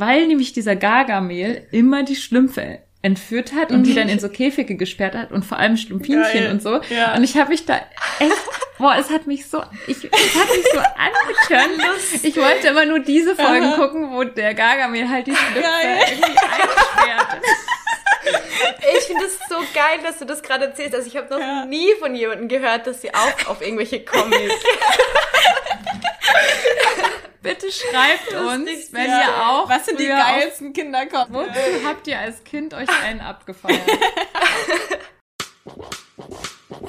weil nämlich dieser Gargamel immer die Schlümpfe entführt hat und die dann in so Käfige gesperrt hat und vor allem Schlumpfinchen Geil. und so. Ja. Und ich habe mich da echt, boah, es hat mich so, ich, es hat mich so angetörnt. Ich wollte immer nur diese Folgen Aha. gucken, wo der Gargamel halt die Schlümpfe Geil. irgendwie einsperrt. Ich finde es so geil, dass du das gerade erzählst. Also ich habe noch Ja. nie von jemandem gehört, dass sie auch auf irgendwelche Comics. Bitte schreibt uns, wenn ja. ihr auch Was sind die geilsten Kindercomics? Wozu habt ihr als Kind euch einen abgefeiert?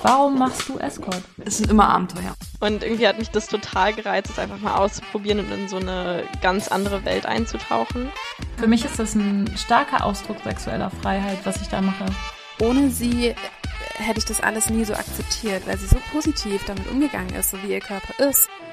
Warum machst du Escort? Es sind immer Abenteuer. Und irgendwie hat mich das total gereizt, es einfach mal auszuprobieren und in so eine ganz andere Welt einzutauchen. Für mich ist das ein starker Ausdruck sexueller Freiheit, was ich da mache. Ohne sie hätte ich das alles nie so akzeptiert, weil sie so positiv damit umgegangen ist, so wie ihr Körper ist.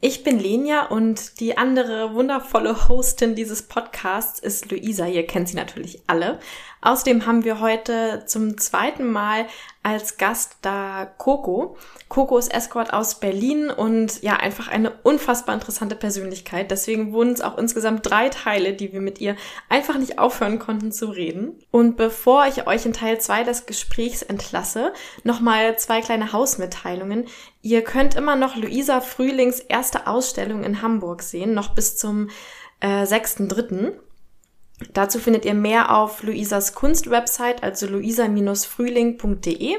Ich bin Lenia und die andere wundervolle Hostin dieses Podcasts ist Luisa. Ihr kennt sie natürlich alle. Außerdem haben wir heute zum zweiten Mal als Gast da Coco. Coco ist Escort aus Berlin und ja, einfach eine unfassbar interessante Persönlichkeit. Deswegen wurden es auch insgesamt drei Teile, die wir mit ihr einfach nicht aufhören konnten zu reden. Und bevor ich euch in Teil 2 des Gesprächs entlasse, nochmal zwei kleine Hausmitteilungen. Ihr könnt immer noch Luisa Frühlings erste Ausstellung in Hamburg sehen, noch bis zum äh, 6.3. Dazu findet ihr mehr auf Luisas Kunstwebsite, also luisa-frühling.de.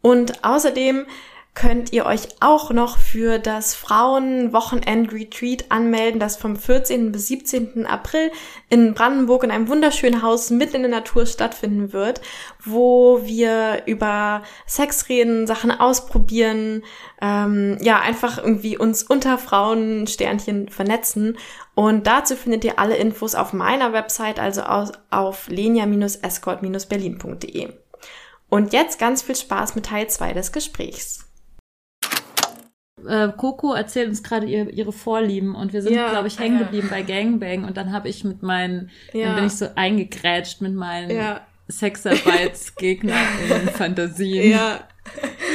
Und außerdem könnt ihr euch auch noch für das Frauenwochenend-Retreat anmelden, das vom 14. bis 17. April in Brandenburg in einem wunderschönen Haus mitten in der Natur stattfinden wird, wo wir über Sex reden, Sachen ausprobieren, ähm, ja, einfach irgendwie uns unter Frauensternchen vernetzen. Und dazu findet ihr alle Infos auf meiner Website, also auf, lenia-escort-berlin.de. Und jetzt ganz viel Spaß mit Teil 2 des Gesprächs. Äh, Coco erzählt uns gerade ihr, ihre Vorlieben und wir sind, Ja, glaube ich, hängen ja. geblieben bei Gangbang und dann habe ich mit meinen, Ja. dann bin ich so eingegrätscht mit meinen Ja. Sexarbeitsgegner Fantasien. Ja.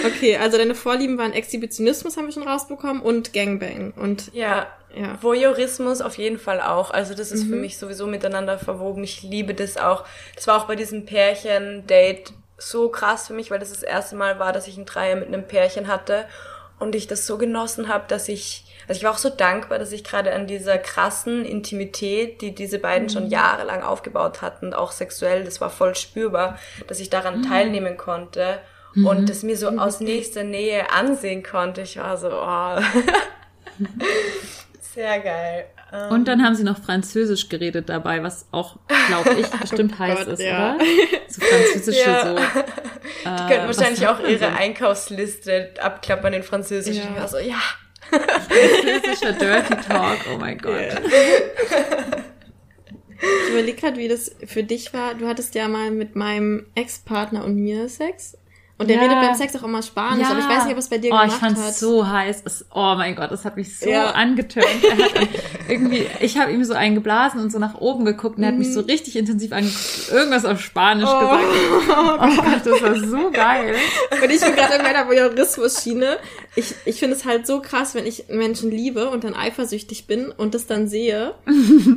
Okay, also deine Vorlieben waren Exhibitionismus, haben wir schon rausbekommen, und Gangbang. Und Ja, ja. Voyeurismus auf jeden Fall auch. Also das ist für Mhm. mich sowieso miteinander verwoben. Ich liebe das auch. Das war auch bei diesem Pärchen-Date so krass für mich, weil das das erste Mal war, dass ich ein Dreier mit einem Pärchen hatte und ich das so genossen habe, dass ich, also ich war auch so dankbar, dass ich gerade an dieser krassen Intimität, die diese beiden Mhm. schon jahrelang aufgebaut hatten, auch sexuell, das war voll spürbar, dass ich daran Mhm. teilnehmen konnte und das mir so aus nächster Nähe ansehen konnte. Ich war so, oh. Sehr geil. Ähm, Und dann haben sie noch Französisch geredet dabei, was auch, glaube ich, bestimmt heiß Oh Gott, ist, ja. oder? So französische Ja. so. Die äh, könnten was wahrscheinlich auch ihre so? Einkaufsliste abklappern in Französisch. Ja. Ich war so, ja. Französischer Dirty Talk, oh mein Gott. Ich überlege gerade, wie das für dich war. Du hattest ja mal mit meinem Ex-Partner und mir Sex. Und der Ja. redet beim Sex auch immer Spanisch, aber ich weiß nicht, ob es bei dir oh, gemacht ich fand's hat. so heiß. Es, oh mein Gott, das hat mich so Ja. angetönt. Hat dann irgendwie, ich habe ihm so einen geblasen und so nach oben geguckt und er hat mich so richtig intensiv angeguckt, irgendwas auf Spanisch Oh. gesagt. Oh Gott, das war so geil. Und ich bin gerade in meiner Voyeurismus-Schiene. Ich, ich finde es halt so krass, wenn ich Menschen liebe und dann eifersüchtig bin und das dann sehe.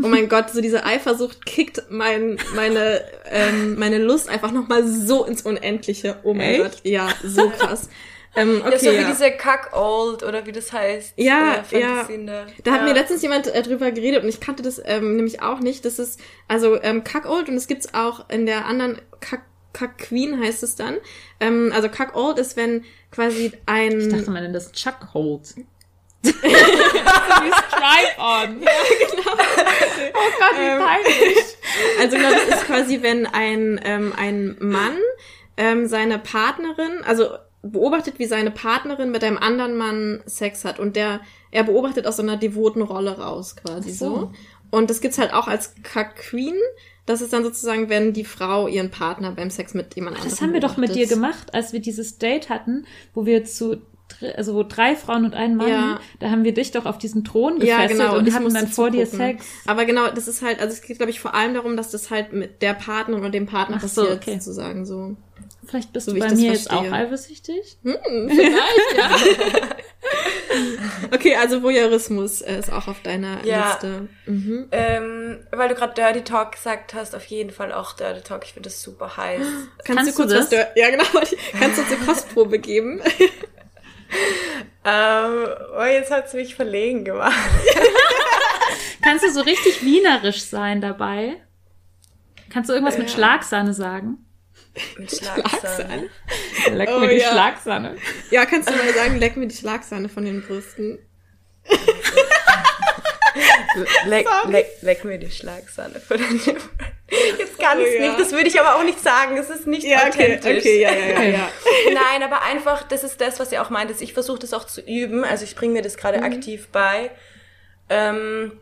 Oh mein Gott, so diese Eifersucht kickt mein, meine, ähm, meine Lust einfach nochmal so ins Unendliche. Oh mein Echt? Gott, ja, so krass. Ähm, okay, ja, so wie ja. diese Cuck-Old oder wie das heißt. Ja, äh, ja. Da, Da hat ja. mir letztens jemand äh, drüber geredet und ich kannte das ähm, nämlich auch nicht. Das ist also ähm, Cuckold und es gibt's auch in der anderen Cuck, Cuck Queen heißt es dann. Ähm, also Cuckold ist, wenn quasi ein Ich dachte, man nennt das Chuck Hold. wie Stripe-on. Oh Gott, wie Ähm, peinlich. Also genau, das ist quasi, wenn ein, ähm, ein Mann ähm, seine Partnerin, also beobachtet, wie seine Partnerin mit einem anderen Mann Sex hat und der, er beobachtet aus so einer devoten Rolle raus quasi so. so. Und das gibt's halt auch als Queen. Das ist dann sozusagen, wenn die Frau ihren Partner beim Sex mit jemand anderem Das haben wir doch mit dir gemacht, als wir dieses Date hatten, wo wir zu also wo drei Frauen und ein Mann, Ja. da haben wir dich doch auf diesen Thron Ja, gefesselt genau. und ich hatten dann vor dir. Sex. Aber genau, das ist halt, also es geht, glaube ich, vor allem darum, dass das halt mit der Partnerin und dem Partner Ach so, passiert, okay. sozusagen so. Vielleicht bist So du bei mir jetzt auch eifersüchtig? Hm, vielleicht, ja. okay, also Voyeurismus äh, ist auch auf deiner Ja. Liste. Mhm. Ähm, weil du gerade Dirty Talk gesagt hast, auf jeden Fall auch Dirty Talk. Ich finde das super heiß. Kannst, Kannst du kurz du was, das? du- ja genau, kannst du zur Kostprobe geben? Ähm, oh, jetzt hat's mich verlegen gemacht. Kannst du so richtig wienerisch sein dabei? Kannst du irgendwas mit Ja. Schlagsahne sagen? Mit Schlagsahne. Leck Oh mir die ja. Schlagsahne. Ja, kannst du mal sagen, leck mir die Schlagsahne von den Brüsten. Leck, leck, leck mir die Schlagsahne von den Lippen. Jetzt kann Oh, ich ja. nicht, das würde ich aber auch nicht sagen. Es ist nicht Ja, okay, authentisch. okay, ja, ja, ja, ja. Nein, aber einfach, das ist das, was ihr auch meint. Ich versuche das auch zu üben. Also ich bringe mir das gerade aktiv bei. Ähm,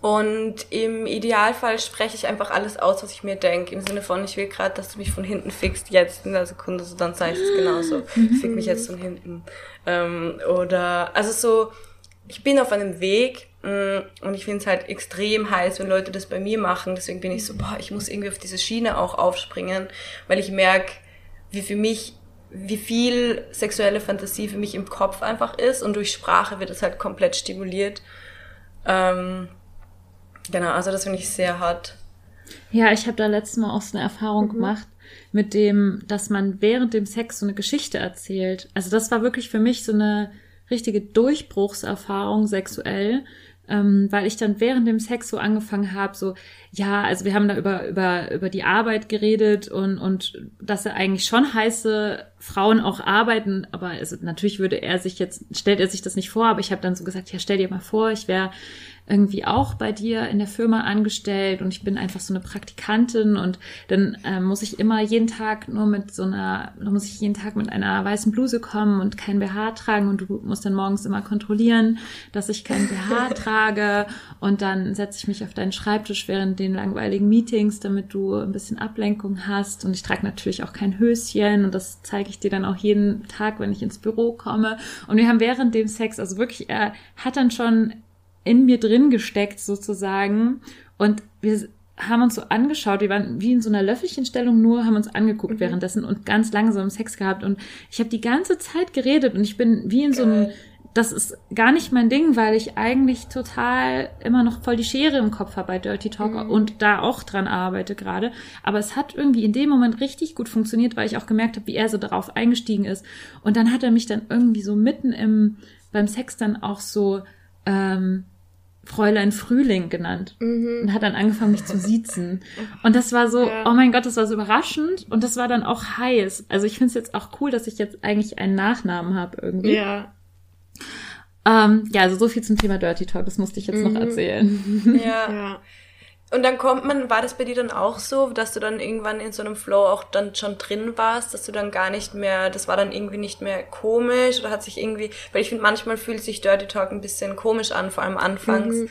und im Idealfall spreche ich einfach alles aus, was ich mir denke. Im Sinne von, ich will gerade, dass du mich von hinten fickst, jetzt in der Sekunde, so dann sage ich es genauso. Fick mich jetzt von hinten. Ähm, oder, also so, ich bin auf einem Weg mh, und ich finde es halt extrem heiß, wenn Leute das bei mir machen. Deswegen bin ich so, boah, ich muss irgendwie auf diese Schiene auch aufspringen, weil ich merke, wie für mich, wie viel sexuelle Fantasie für mich im Kopf einfach ist und durch Sprache wird es halt komplett stimuliert. Ähm, genau, also das finde ich sehr hart. Ja, ich habe da letztes Mal auch so eine Erfahrung gemacht mit dem, dass man während dem Sex so eine Geschichte erzählt. Also das war wirklich für mich so eine richtige Durchbruchserfahrung sexuell, ähm, weil ich dann während dem Sex so angefangen habe, so, ja, also wir haben da über, über, über die Arbeit geredet und, und dass er eigentlich schon heiße Frauen auch arbeiten, aber also natürlich würde er sich jetzt, stellt er sich das nicht vor, aber ich habe dann so gesagt, ja, stell dir mal vor, ich wäre irgendwie auch bei dir in der Firma angestellt und ich bin einfach so eine Praktikantin und dann ähm, muss ich immer jeden Tag nur mit so einer, dann muss ich jeden Tag mit einer weißen Bluse kommen und kein BH tragen und du musst dann morgens immer kontrollieren, dass ich kein BH trage und dann setze ich mich auf deinen Schreibtisch während den langweiligen Meetings, damit du ein bisschen Ablenkung hast und ich trage natürlich auch kein Höschen und das zeige ich dir dann auch jeden Tag, wenn ich ins Büro komme. Und wir haben während dem Sex, also wirklich, er hat dann schon in mir drin gesteckt sozusagen. Und wir haben uns so angeschaut, wir waren wie in so einer Löffelchenstellung nur, haben uns angeguckt währenddessen und ganz langsam Sex gehabt. Und ich habe die ganze Zeit geredet und ich bin wie in so einem, das ist gar nicht mein Ding, weil ich eigentlich total immer noch voll die Schere im Kopf habe bei Dirty Talk und da auch dran arbeite gerade, aber es hat irgendwie in dem Moment richtig gut funktioniert, weil ich auch gemerkt habe, wie er so darauf eingestiegen ist. Und dann hat er mich dann irgendwie so mitten im beim Sex dann auch so ähm, Fräulein Frühling genannt und hat dann angefangen, mich zu siezen. Und das war so, Ja. oh mein Gott, das war so überraschend und das war dann auch heiß. Also ich finde es jetzt auch cool, dass ich jetzt eigentlich einen Nachnamen habe irgendwie. Ja. Ähm, ja, also so viel zum Thema Dirty Talk, das musste ich jetzt noch erzählen. Ja. Ja. Und dann kommt man, war das bei dir dann auch so, dass du dann irgendwann in so einem Flow auch dann schon drin warst, dass du dann gar nicht mehr, das war dann irgendwie nicht mehr komisch oder hat sich irgendwie, weil ich finde, manchmal fühlt sich Dirty Talk ein bisschen komisch an, vor allem anfangs.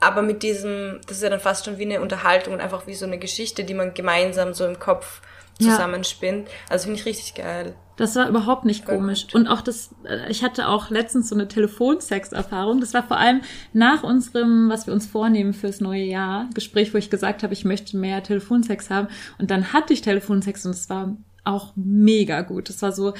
Aber mit diesem, das ist ja dann fast schon wie eine Unterhaltung und einfach wie so eine Geschichte, die man gemeinsam so im Kopf Ja. zusammenspinnt. Also finde ich richtig geil. Das war überhaupt nicht komisch. Und auch das, äh, ich hatte auch letztens so eine Telefonsex-Erfahrung. Das war vor allem nach unserem, was wir uns vornehmen fürs neue Jahr, Gespräch, wo ich gesagt habe, ich möchte mehr Telefonsex haben. Und dann hatte ich Telefonsex und es war auch mega gut. Es war so,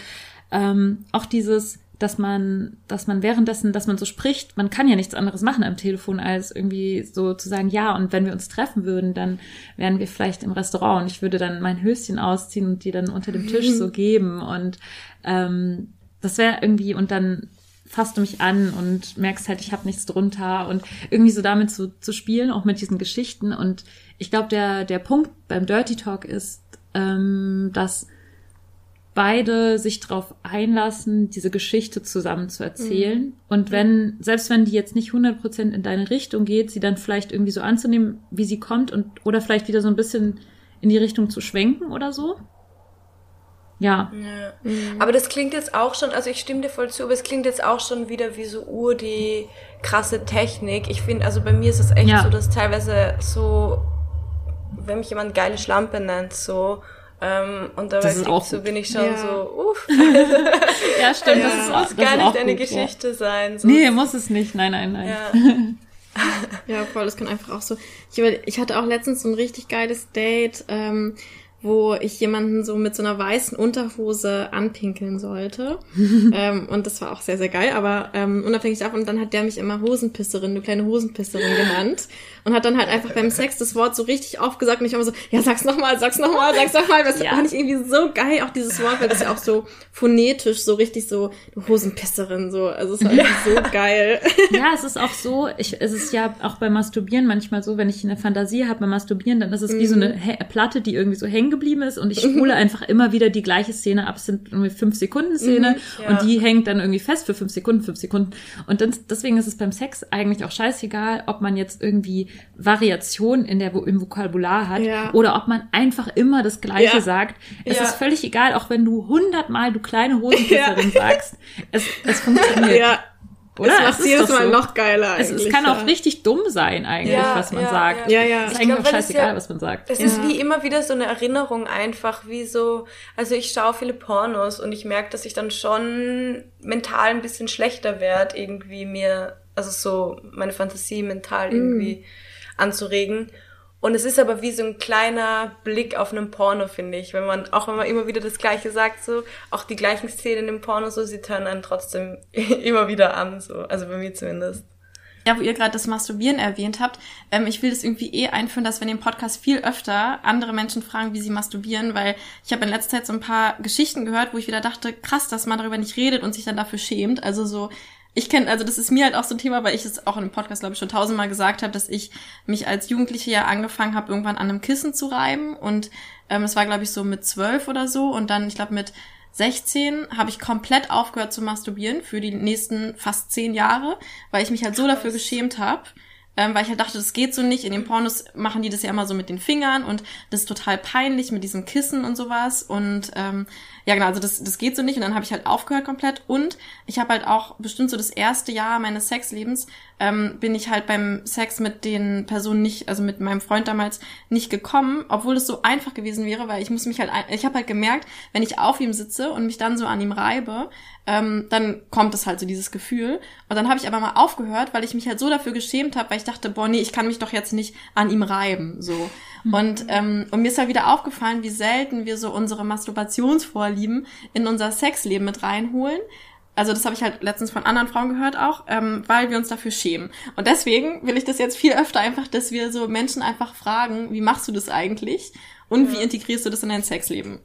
ähm, auch dieses, dass man, dass man währenddessen, dass man so spricht, man kann ja nichts anderes machen am Telefon, als irgendwie so zu sagen, ja, und wenn wir uns treffen würden, dann wären wir vielleicht im Restaurant und ich würde dann mein Höschen ausziehen und die dann unter dem Tisch so geben und ähm, das wäre irgendwie, und dann fasst du mich an und merkst halt, ich habe nichts drunter und irgendwie so damit zu, zu spielen, auch mit diesen Geschichten. Und ich glaube, der, der Punkt beim Dirty Talk ist, ähm, dass beide sich darauf einlassen, diese Geschichte zusammen zu erzählen. Und wenn, selbst wenn die jetzt nicht 100% in deine Richtung geht, sie dann vielleicht irgendwie so anzunehmen, wie sie kommt und, oder vielleicht wieder so ein bisschen in die Richtung zu schwenken oder so. Ja. Ja. Aber das klingt jetzt auch schon, also ich stimme dir voll zu, aber es klingt jetzt auch schon wieder wie so ur die krasse Technik. Ich finde, also bei mir ist es echt Ja. so, dass teilweise so, wenn mich jemand geile Schlampe nennt, so, ähm, und dabei Das ist auch so gut. bin ich schon Ja. so, uff, Ja, stimmt. das, das muss das gar ist nicht auch eine gut, Geschichte sein. Ja. So, Nee, muss es nicht. Nein, nein, nein. ja. Ja, voll, das kann einfach auch so. Ich, ich hatte auch letztens so ein richtig geiles Date, ähm, wo ich jemanden so mit so einer weißen Unterhose anpinkeln sollte. ähm, und das war auch sehr, sehr geil. Aber ähm, unabhängig davon, dann hat der mich immer Hosenpisserin, du kleine Hosenpisserin genannt. Und hat dann halt einfach beim Sex das Wort so richtig aufgesagt und ich immer so, ja, sag's nochmal, sag's nochmal, sag's nochmal. Das Ja. fand ich irgendwie so geil, auch dieses Wort, weil das ja auch so phonetisch so richtig so, du Hosenpisserin, so. Also es war irgendwie so geil. Ja, es ist auch so, ich, es ist ja auch beim Masturbieren manchmal so, wenn ich eine Fantasie habe beim Masturbieren, dann ist es wie so eine Hä- Platte, die irgendwie so hängen geblieben ist und ich spule einfach immer wieder die gleiche Szene ab. Es sind irgendwie fünf Sekunden Szene Ja. und die hängt dann irgendwie fest für fünf Sekunden, fünf Sekunden. Und dann, deswegen ist es beim Sex eigentlich auch scheißegal, ob man jetzt irgendwie Variation in der, im Vokabular hat Ja. oder ob man einfach immer das Gleiche Ja. sagt. Es ist völlig egal, auch wenn du hundertmal du kleine Hosenpisserin sagst. Es, es funktioniert. Ja. Oder? Das Es macht ist jedes Mal so. noch geiler Es, eigentlich. es kann auch ja. richtig dumm sein eigentlich, Ja, was man ja, sagt. Ja, ja. Es ist Ich eigentlich glaub, auch es scheißegal, ja- was man sagt. Es ist wie immer wieder so eine Erinnerung einfach, wie so, also ich schaue viele Pornos und ich merke, dass ich dann schon mental ein bisschen schlechter werde, irgendwie mir, also so meine Fantasie mental irgendwie anzuregen. Und es ist aber wie so ein kleiner Blick auf einen Porno, finde ich. Wenn man, auch wenn man immer wieder das Gleiche sagt, so, auch die gleichen Szenen im Porno, so, sie turnen einen trotzdem immer wieder an, so. Also bei mir zumindest. Ja, wo ihr gerade das Masturbieren erwähnt habt, ähm, ich will das irgendwie eh einführen, dass wir in dem Podcast viel öfter andere Menschen fragen, wie sie masturbieren, weil ich habe in letzter Zeit so ein paar Geschichten gehört, wo ich wieder dachte, krass, dass man darüber nicht redet und sich dann dafür schämt. Also so, ich kenne, also das ist mir halt auch so ein Thema, weil ich es auch in dem Podcast, glaube ich, schon tausendmal gesagt habe, dass ich mich als Jugendliche ja angefangen habe, irgendwann an einem Kissen zu reiben. Und ähm, es war, glaube ich, so mit zwölf oder so. Und dann, ich glaube, mit 16 habe ich komplett aufgehört zu masturbieren für die nächsten fast zehn Jahre, weil ich mich halt so dafür geschämt habe. Ähm, weil ich halt dachte, das geht so nicht. In den Pornos machen die das ja immer so mit den Fingern und das ist total peinlich mit diesem Kissen und sowas. Und ähm, ja, genau, also das, das geht so nicht. Und dann habe ich halt aufgehört komplett. Und ich habe halt auch bestimmt so das erste Jahr meines Sexlebens ähm, bin ich halt beim Sex mit den Personen nicht, also mit meinem Freund damals nicht gekommen, obwohl es so einfach gewesen wäre, weil ich muss mich halt, ich habe halt gemerkt, wenn ich auf ihm sitze und mich dann so an ihm reibe, ähm, dann kommt es halt so dieses Gefühl. Und dann habe ich aber mal aufgehört, weil ich mich halt so dafür geschämt habe, weil ich dachte, boah, nee, ich kann mich doch jetzt nicht an ihm reiben, so. Und, ähm, und mir ist halt wieder aufgefallen, wie selten wir so unsere Masturbationsvorlieben in unser Sexleben mit reinholen. Also das habe ich halt letztens von anderen Frauen gehört auch, ähm, weil wir uns dafür schämen. Und deswegen will ich das jetzt viel öfter einfach, dass wir so Menschen einfach fragen, wie machst du das eigentlich? Und wie integrierst du das in dein Sexleben?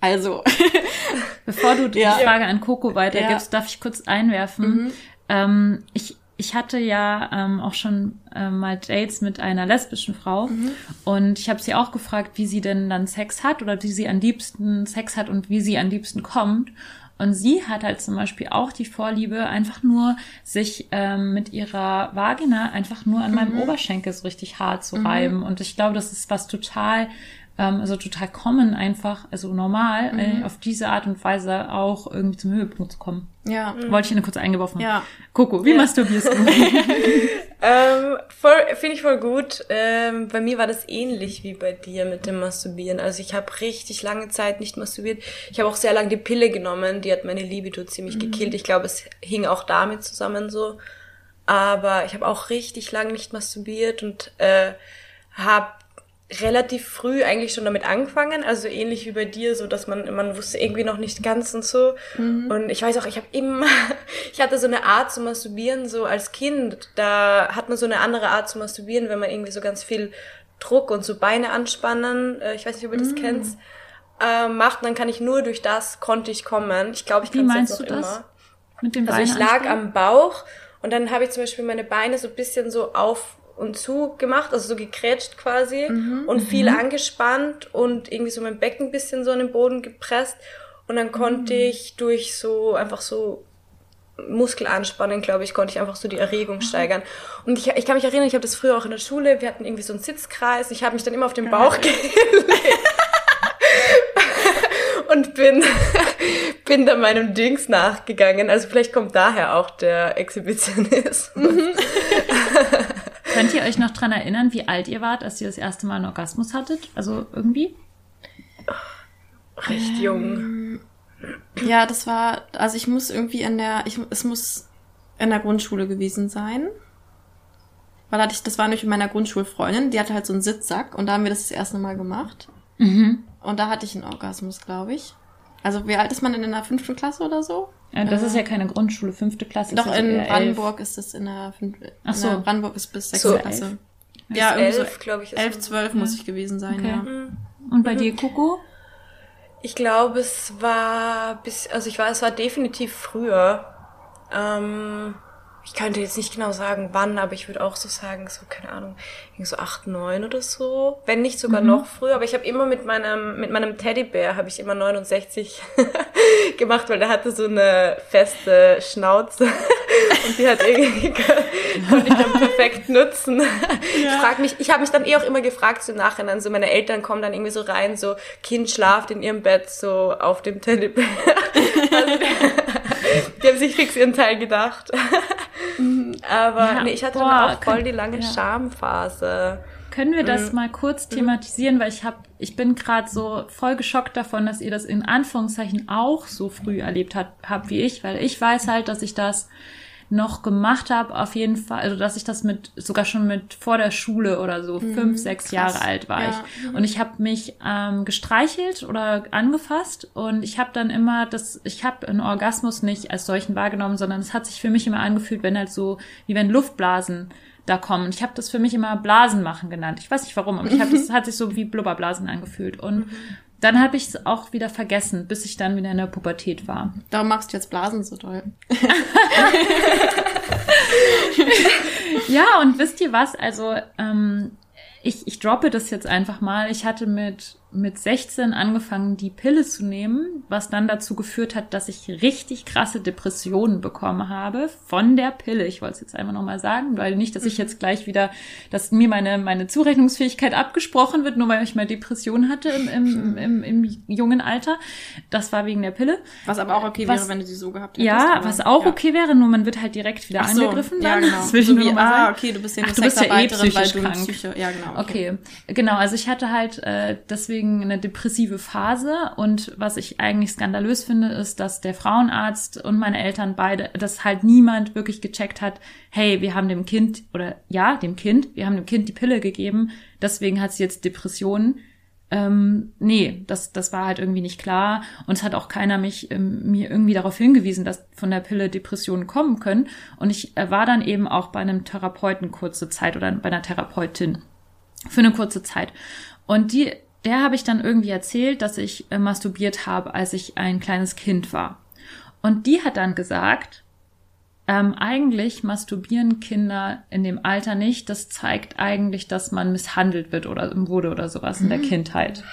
Also, Bevor du die Ja. Frage an Coco weitergibst, Ja. darf ich kurz einwerfen. Ähm, ich, ich hatte ja ähm, auch schon ähm, mal Dates mit einer lesbischen Frau und ich habe sie auch gefragt, wie sie denn dann Sex hat oder wie sie am liebsten Sex hat und wie sie am liebsten kommt. Und sie hat halt zum Beispiel auch die Vorliebe, einfach nur sich ähm, mit ihrer Vagina einfach nur an meinem Oberschenkel so richtig hart zu reiben. Und ich glaube, das ist was total, ähm, also total common einfach, also normal, äh, auf diese Art und Weise auch irgendwie zum Höhepunkt zu kommen. ja. Wollte ich nur kurz eingeworfen haben. Ja. Coco, wie masturbierst du? Ähm, voll, finde ich voll gut. Ähm, bei mir war das ähnlich wie bei dir mit dem Masturbieren. Also ich habe richtig lange Zeit nicht masturbiert. Ich habe auch sehr lange die Pille genommen. Die hat meine Libido ziemlich gekillt. Ich glaube, es hing auch damit zusammen so. Aber ich habe auch richtig lange nicht masturbiert und äh, habe relativ früh eigentlich schon damit angefangen, also ähnlich wie bei dir, so dass man man wusste irgendwie noch nicht ganz und so. Und ich weiß auch, ich habe immer, ich hatte so eine Art zu masturbieren, so als Kind. Da hat man so eine andere Art zu masturbieren, wenn man irgendwie so ganz viel Druck und so Beine anspannen. Äh, ich weiß nicht, ob ihr das kennt. Äh, macht, dann kann ich nur durch das konnte ich kommen. Ich glaube, ich kann es jetzt du noch immer. Mit dem Also Bein ich lag anspannen? am Bauch und dann habe ich zum Beispiel meine Beine so ein bisschen so auf und zu gemacht, also so gekrätscht quasi und viel angespannt und irgendwie so mein Becken ein bisschen so an den Boden gepresst. Und dann konnte ich durch so einfach so Muskelanspannen, glaube ich, konnte ich einfach so die Erregung steigern. Und ich, ich kann mich erinnern, ich habe das früher auch in der Schule, wir hatten irgendwie so einen Sitzkreis, ich habe mich dann immer auf den Bauch gelegt. Und bin bin da meinem Dings nachgegangen. Also vielleicht kommt daher auch der Exhibitionismus. Könnt ihr euch noch dran erinnern, wie alt ihr wart, als ihr das erste Mal einen Orgasmus hattet? Also irgendwie? Recht jung. Ja, das war, also ich muss irgendwie in der, ich, es muss in der Grundschule gewesen sein. Weil da hatte ich, das war nämlich mit meiner Grundschulfreundin, die hatte halt so einen Sitzsack und da haben wir das das erste Mal gemacht. Mhm. Und da hatte ich einen Orgasmus, glaube ich. Also wie alt ist man denn in der fünften Klasse oder so? Ja, das ist ja keine Grundschule, fünfte Klasse. Doch, ist in Brandenburg ist es in der fünften. Ach so. Brandenburg ist bis sechste So Klasse. Bis Ja, irgendwie elf, so glaube ich. ist elf, zwölf muss ich gewesen sein, Okay. ja. elf. Und bei dir, Coco? Ich glaube, es war bis, also ich war, es war definitiv früher. Ähm, ich könnte jetzt nicht genau sagen, wann, aber ich würde auch so sagen, so, keine Ahnung, so acht, neun oder so. Wenn nicht sogar noch früher. Aber ich habe immer mit meinem, mit meinem Teddybär habe ich immer 69 gemacht, weil der hatte so eine feste Schnauze. Und die hat irgendwie, konnte ich dann perfekt nutzen. Ich frag mich, ich habe mich dann eh auch immer gefragt, so im Nachhinein, so meine Eltern kommen dann irgendwie so rein, so Kind schlaft in ihrem Bett so auf dem Teddybär. Also die, haben sich fix ihren Teil gedacht. Aber Ja, nee, ich hatte boah, dann auch voll die lange ja. Schamphase. Können wir Mhm. das mal kurz thematisieren, weil ich habe, ich bin gerade so voll geschockt davon, dass ihr das in Anführungszeichen auch so früh erlebt habt, habt wie ich, weil ich weiß halt, dass ich das noch gemacht habe, auf jeden Fall, also dass ich das mit sogar schon mit vor der Schule oder so fünf, sechs Jahre alt war Ja. ich und ich habe mich ähm, gestreichelt oder angefasst und ich habe dann immer das, ich habe einen Orgasmus nicht als solchen wahrgenommen, sondern es hat sich für mich immer angefühlt, wenn halt so wie wenn Luftblasen da kommen. Und ich habe das für mich immer Blasen machen genannt. Ich weiß nicht warum, aber ich habe das hat sich so wie Blubberblasen angefühlt und dann habe ich es auch wieder vergessen, bis ich dann wieder in der Pubertät war. Darum magst du jetzt Blasen so doll. Ja, und wisst ihr was? Also, ähm, ich, ich droppe das jetzt einfach mal. Ich hatte mit, mit 16 angefangen, die Pille zu nehmen, was dann dazu geführt hat, dass ich richtig krasse Depressionen bekommen habe von der Pille. Ich wollte es jetzt einfach nochmal sagen, weil nicht, dass ich jetzt gleich wieder, dass mir meine, meine Zurechnungsfähigkeit abgesprochen wird, nur weil ich mal Depressionen hatte im, im, im, im jungen Alter. Das war wegen der Pille. Was aber auch okay Was- wäre, wenn du sie so gehabt hättest. Ja, aber- was auch ja. okay wäre, nur man wird halt direkt wieder so, angegriffen ja, dann. genau. Das will ich so nur wie, ah, okay, du bist ja Ach, du bist ja eh psychisch krank. Psyche, ja genau. Okay, genau. Also ich hatte halt äh, deswegen eine depressive Phase und was ich eigentlich skandalös finde, ist, dass der Frauenarzt und meine Eltern beide, dass halt niemand wirklich gecheckt hat, hey, wir haben dem Kind oder ja, dem Kind, wir haben dem Kind die Pille gegeben, deswegen hat sie jetzt Depressionen. Ähm, nee, das, das war halt irgendwie nicht klar. Und es hat auch keiner mich ähm, mir irgendwie darauf hingewiesen, dass von der Pille Depressionen kommen können. Und ich äh, war dann eben auch bei einem Therapeuten kurze Zeit oder bei einer Therapeutin für eine kurze Zeit. Und die, der habe ich dann irgendwie erzählt, dass ich äh, masturbiert habe, als ich ein kleines Kind war. Und die hat dann gesagt, ähm, eigentlich masturbieren Kinder in dem Alter nicht. Das zeigt eigentlich, dass man misshandelt wird oder wurde oder sowas in der Kindheit.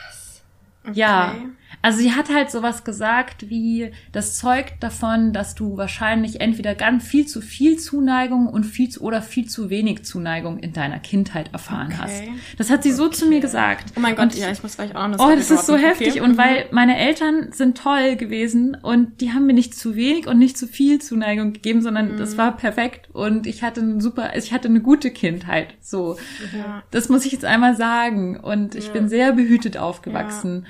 Ja, also sie hat halt sowas gesagt wie, das zeugt davon, dass du wahrscheinlich entweder ganz viel zu viel Zuneigung und viel zu, oder viel zu wenig Zuneigung in deiner Kindheit erfahren Okay. hast. Das hat sie so zu mir gesagt. Oh mein Gott, Und ja, ich muss gleich auch noch Oh, das ist so droppen. heftig. Okay. Und Mhm. weil meine Eltern sind toll gewesen und die haben mir nicht zu wenig und nicht zu viel Zuneigung gegeben, sondern Mhm. das war perfekt und ich hatte eine super, ich hatte eine gute Kindheit. So. Ja. Das muss ich jetzt einmal sagen. Und ich bin sehr behütet aufgewachsen.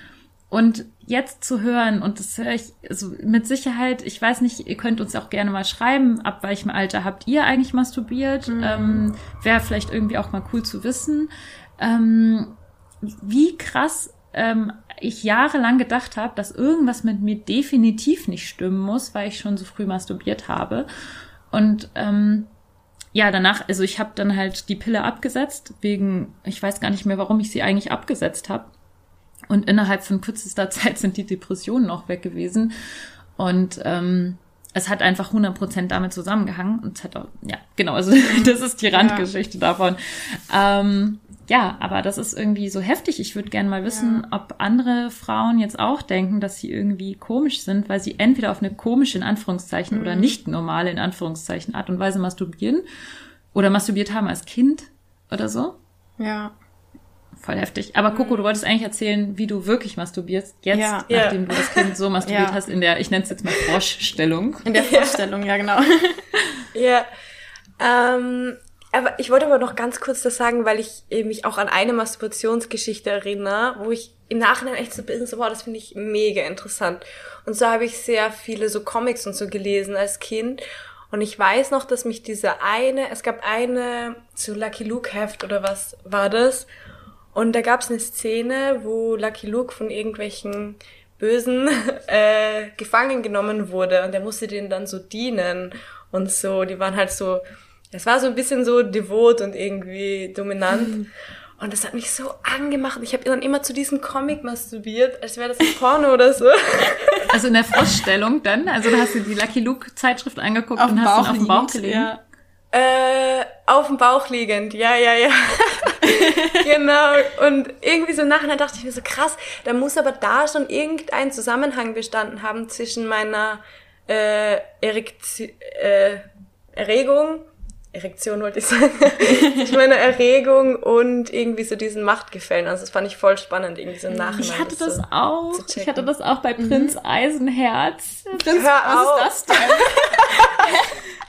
Und jetzt zu hören, und das höre ich also mit Sicherheit, ich weiß nicht, ihr könnt uns auch gerne mal schreiben, ab welchem Alter habt ihr eigentlich masturbiert? Ähm, Wäre vielleicht irgendwie auch mal cool zu wissen. Ähm, wie krass ähm, ich jahrelang gedacht habe, dass irgendwas mit mir definitiv nicht stimmen muss, weil ich schon so früh masturbiert habe. Und ähm, ja, danach, also ich habe dann halt die Pille abgesetzt, wegen, ich weiß gar nicht mehr, warum ich sie eigentlich abgesetzt habe. Und innerhalb von kürzester Zeit sind die Depressionen auch weg gewesen. Und ähm, es hat einfach 100% damit zusammengehangen. Und es hat auch, ja, genau, also das ist die Randgeschichte davon. Ähm, ja, aber das ist irgendwie so heftig. Ich würde gerne mal wissen, ob andere Frauen jetzt auch denken, dass sie irgendwie komisch sind, weil sie entweder auf eine komische, in Anführungszeichen, oder nicht normale, in Anführungszeichen, Art und Weise masturbieren oder masturbiert haben als Kind oder so. Ja. Voll heftig. Aber Coco, du wolltest eigentlich erzählen, wie du wirklich masturbierst, jetzt, Ja. nachdem du das Kind so masturbiert Ja. hast, in der, ich nenne es jetzt mal Froschstellung. In der Vorstellung, ja, genau. Ja. Ähm, aber ich wollte aber noch ganz kurz das sagen, weil ich mich auch an eine Masturbationsgeschichte erinnere, wo ich im Nachhinein echt so bin, so, wow, das finde ich mega interessant. Und so habe ich sehr viele so Comics und so gelesen als Kind. Und ich weiß noch, dass mich diese eine, es gab eine, so Lucky Luke Heft oder was war das? Und da gab es eine Szene, wo Lucky Luke von irgendwelchen Bösen äh, gefangen genommen wurde und der musste denen dann so dienen und so. Die waren halt so, es war so ein bisschen so devot und irgendwie dominant. Und das hat mich so angemacht. Ich habe dann immer zu diesem Comic masturbiert, als wäre das ein Porno oder so. Also in der Froschstellung dann, also da hast du die Lucky Luke Zeitschrift angeguckt Auf und dem hast Bauch ihn auf den Bauch gelegen. ja. Äh, auf dem Bauch liegend, ja, ja, ja. genau. Und irgendwie so nachher dachte ich mir so, krass, da muss aber da schon irgendein Zusammenhang bestanden haben zwischen meiner äh, Erektion, äh, Erregung, Erektion wollte ich sagen, zwischen meiner Erregung und irgendwie so diesen Machtgefällen. Also das fand ich voll spannend, irgendwie so im Nachhinein. Ich hatte das so. auch. Ich hatte das auch bei Prinz Eisenherz. Hör auf. Was ist das denn?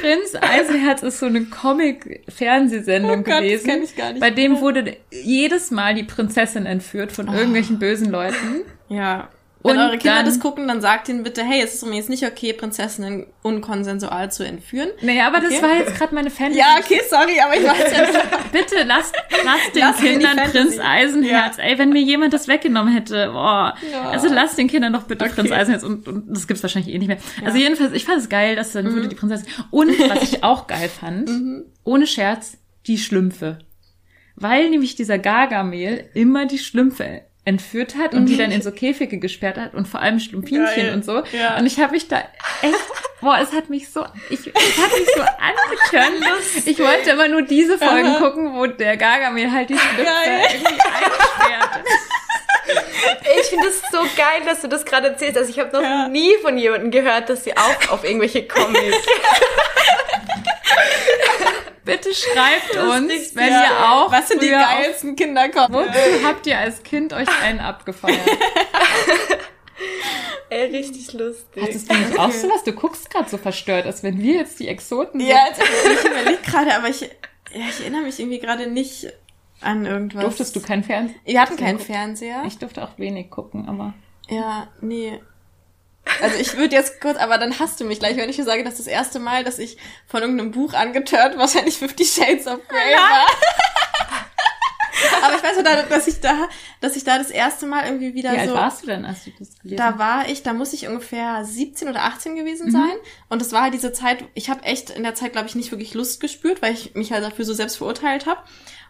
Prinz Eisenherz ist so eine Comic-Fernsehsendung Oh Gott, das gewesen. kenn ich gar nicht Bei dem wurde jedes Mal die Prinzessin entführt von irgendwelchen bösen Leuten. Ja. Wenn Und eure Kinder dann- das gucken, dann sagt ihnen bitte, hey, es ist mir jetzt nicht okay, Prinzessinnen unkonsensual zu entführen. Naja, aber das Okay. war jetzt gerade meine Fantasy. Ja, okay, sorry, aber ich weiß ja Bitte lasst, lasst den Lass Kindern. Prinz Eisenherz. Ey, wenn mir jemand das weggenommen hätte, boah. Ja. Also lasst den Kindern doch bitte Okay. Prinz Eisenherz und, und das gibt's wahrscheinlich eh nicht mehr. Also jedenfalls, ich fand es geil, dass dann Mhm. wurde die Prinzessin. Und was ich auch geil fand, ohne Scherz, die Schlümpfe. Weil nämlich dieser Gargamel immer die Schlümpfe entführt hat und die dann in so Käfige gesperrt hat und vor allem Schlumpfinchen Mhm. Geil. und so. Ja. Und ich habe mich da echt, boah, es hat mich so, ich, es hat mich so angekönnt. Ich wollte immer nur diese Folgen Aha. gucken, wo der Gargamel halt die Schlümpfe Geil. irgendwie einsperrt. Ich finde es so geil, dass du das gerade erzählst. Also ich habe noch Ja. nie von jemandem gehört, dass sie auch auf irgendwelche Comics. Bitte schreibt uns, wenn Ja. ihr auch Was sind die geilsten Kindercomics? Wozu habt ihr als Kind euch einen abgefeiert? Ey, richtig lustig. Hattest du nicht auch so was? Du guckst gerade so verstört, als wenn wir jetzt die Exoten sind. Ja, jetzt, ich überlege gerade, aber ich, ja, ich erinnere mich irgendwie gerade nicht an irgendwas. Durftest du kein Fernsehen? Wir hatten keinen Fernseher. Ich durfte auch wenig gucken, aber. Ja, nee. Also ich würde jetzt kurz, aber dann hast du mich gleich, wenn ich dir sage, dass das erste Mal, dass ich von irgendeinem Buch angetört wahrscheinlich Fifty Shades of Grey war. aber ich weiß nur, dass ich da, dass ich da das erste Mal irgendwie wieder Wie alt so. warst du denn, als du das gelesen Da war ich, da muss ich ungefähr 17 oder 18 Mhm. gewesen sein. Und das war halt diese Zeit, ich habe echt in der Zeit, glaube ich, nicht wirklich Lust gespürt, weil ich mich halt dafür so selbst verurteilt habe.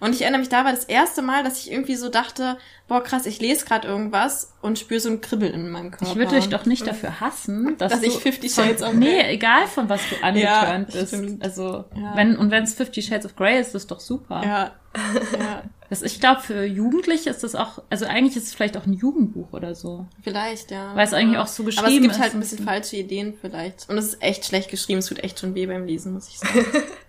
Und ich erinnere mich, da war das erste Mal, dass ich irgendwie so dachte, boah krass, ich lese gerade irgendwas und spüre so ein Kribbeln in meinem Körper. Ich würde dich doch nicht dafür hassen, dass, Dass ich Fifty Shades of Nee, Grey- egal von was du angeturnt Ja, bist. stimmt. Also, Ja. wenn, und wenn es Fifty Shades of Grey ist, ist das doch super. Ja. ja, Das, ich glaube, für Jugendliche ist das auch, also eigentlich ist es vielleicht auch ein Jugendbuch oder so. vielleicht, ja. Weil es eigentlich auch so Aber es geschrieben gibt ist. halt ein bisschen falsche Ideen vielleicht. Und es ist echt schlecht geschrieben. Es tut echt schon weh beim Lesen, muss ich sagen.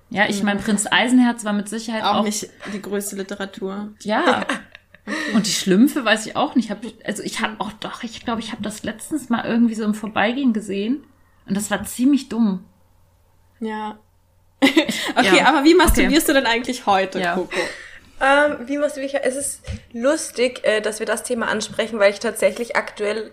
Ja, ich meine, Prinz Eisenherz war mit Sicherheit auch, Auch nicht die größte Literatur. Ja. Und die Schlümpfe weiß ich auch nicht. Hab, also ich habe auch doch, ich glaube, ich habe das letztens mal irgendwie so im Vorbeigehen gesehen. Und das war ziemlich dumm. Ja. Okay, Ja. aber wie masturbierst du denn eigentlich heute, Ja. Coco? Ähm, wie machst du mich? Es ist lustig, äh, dass wir das Thema ansprechen, weil ich tatsächlich aktuell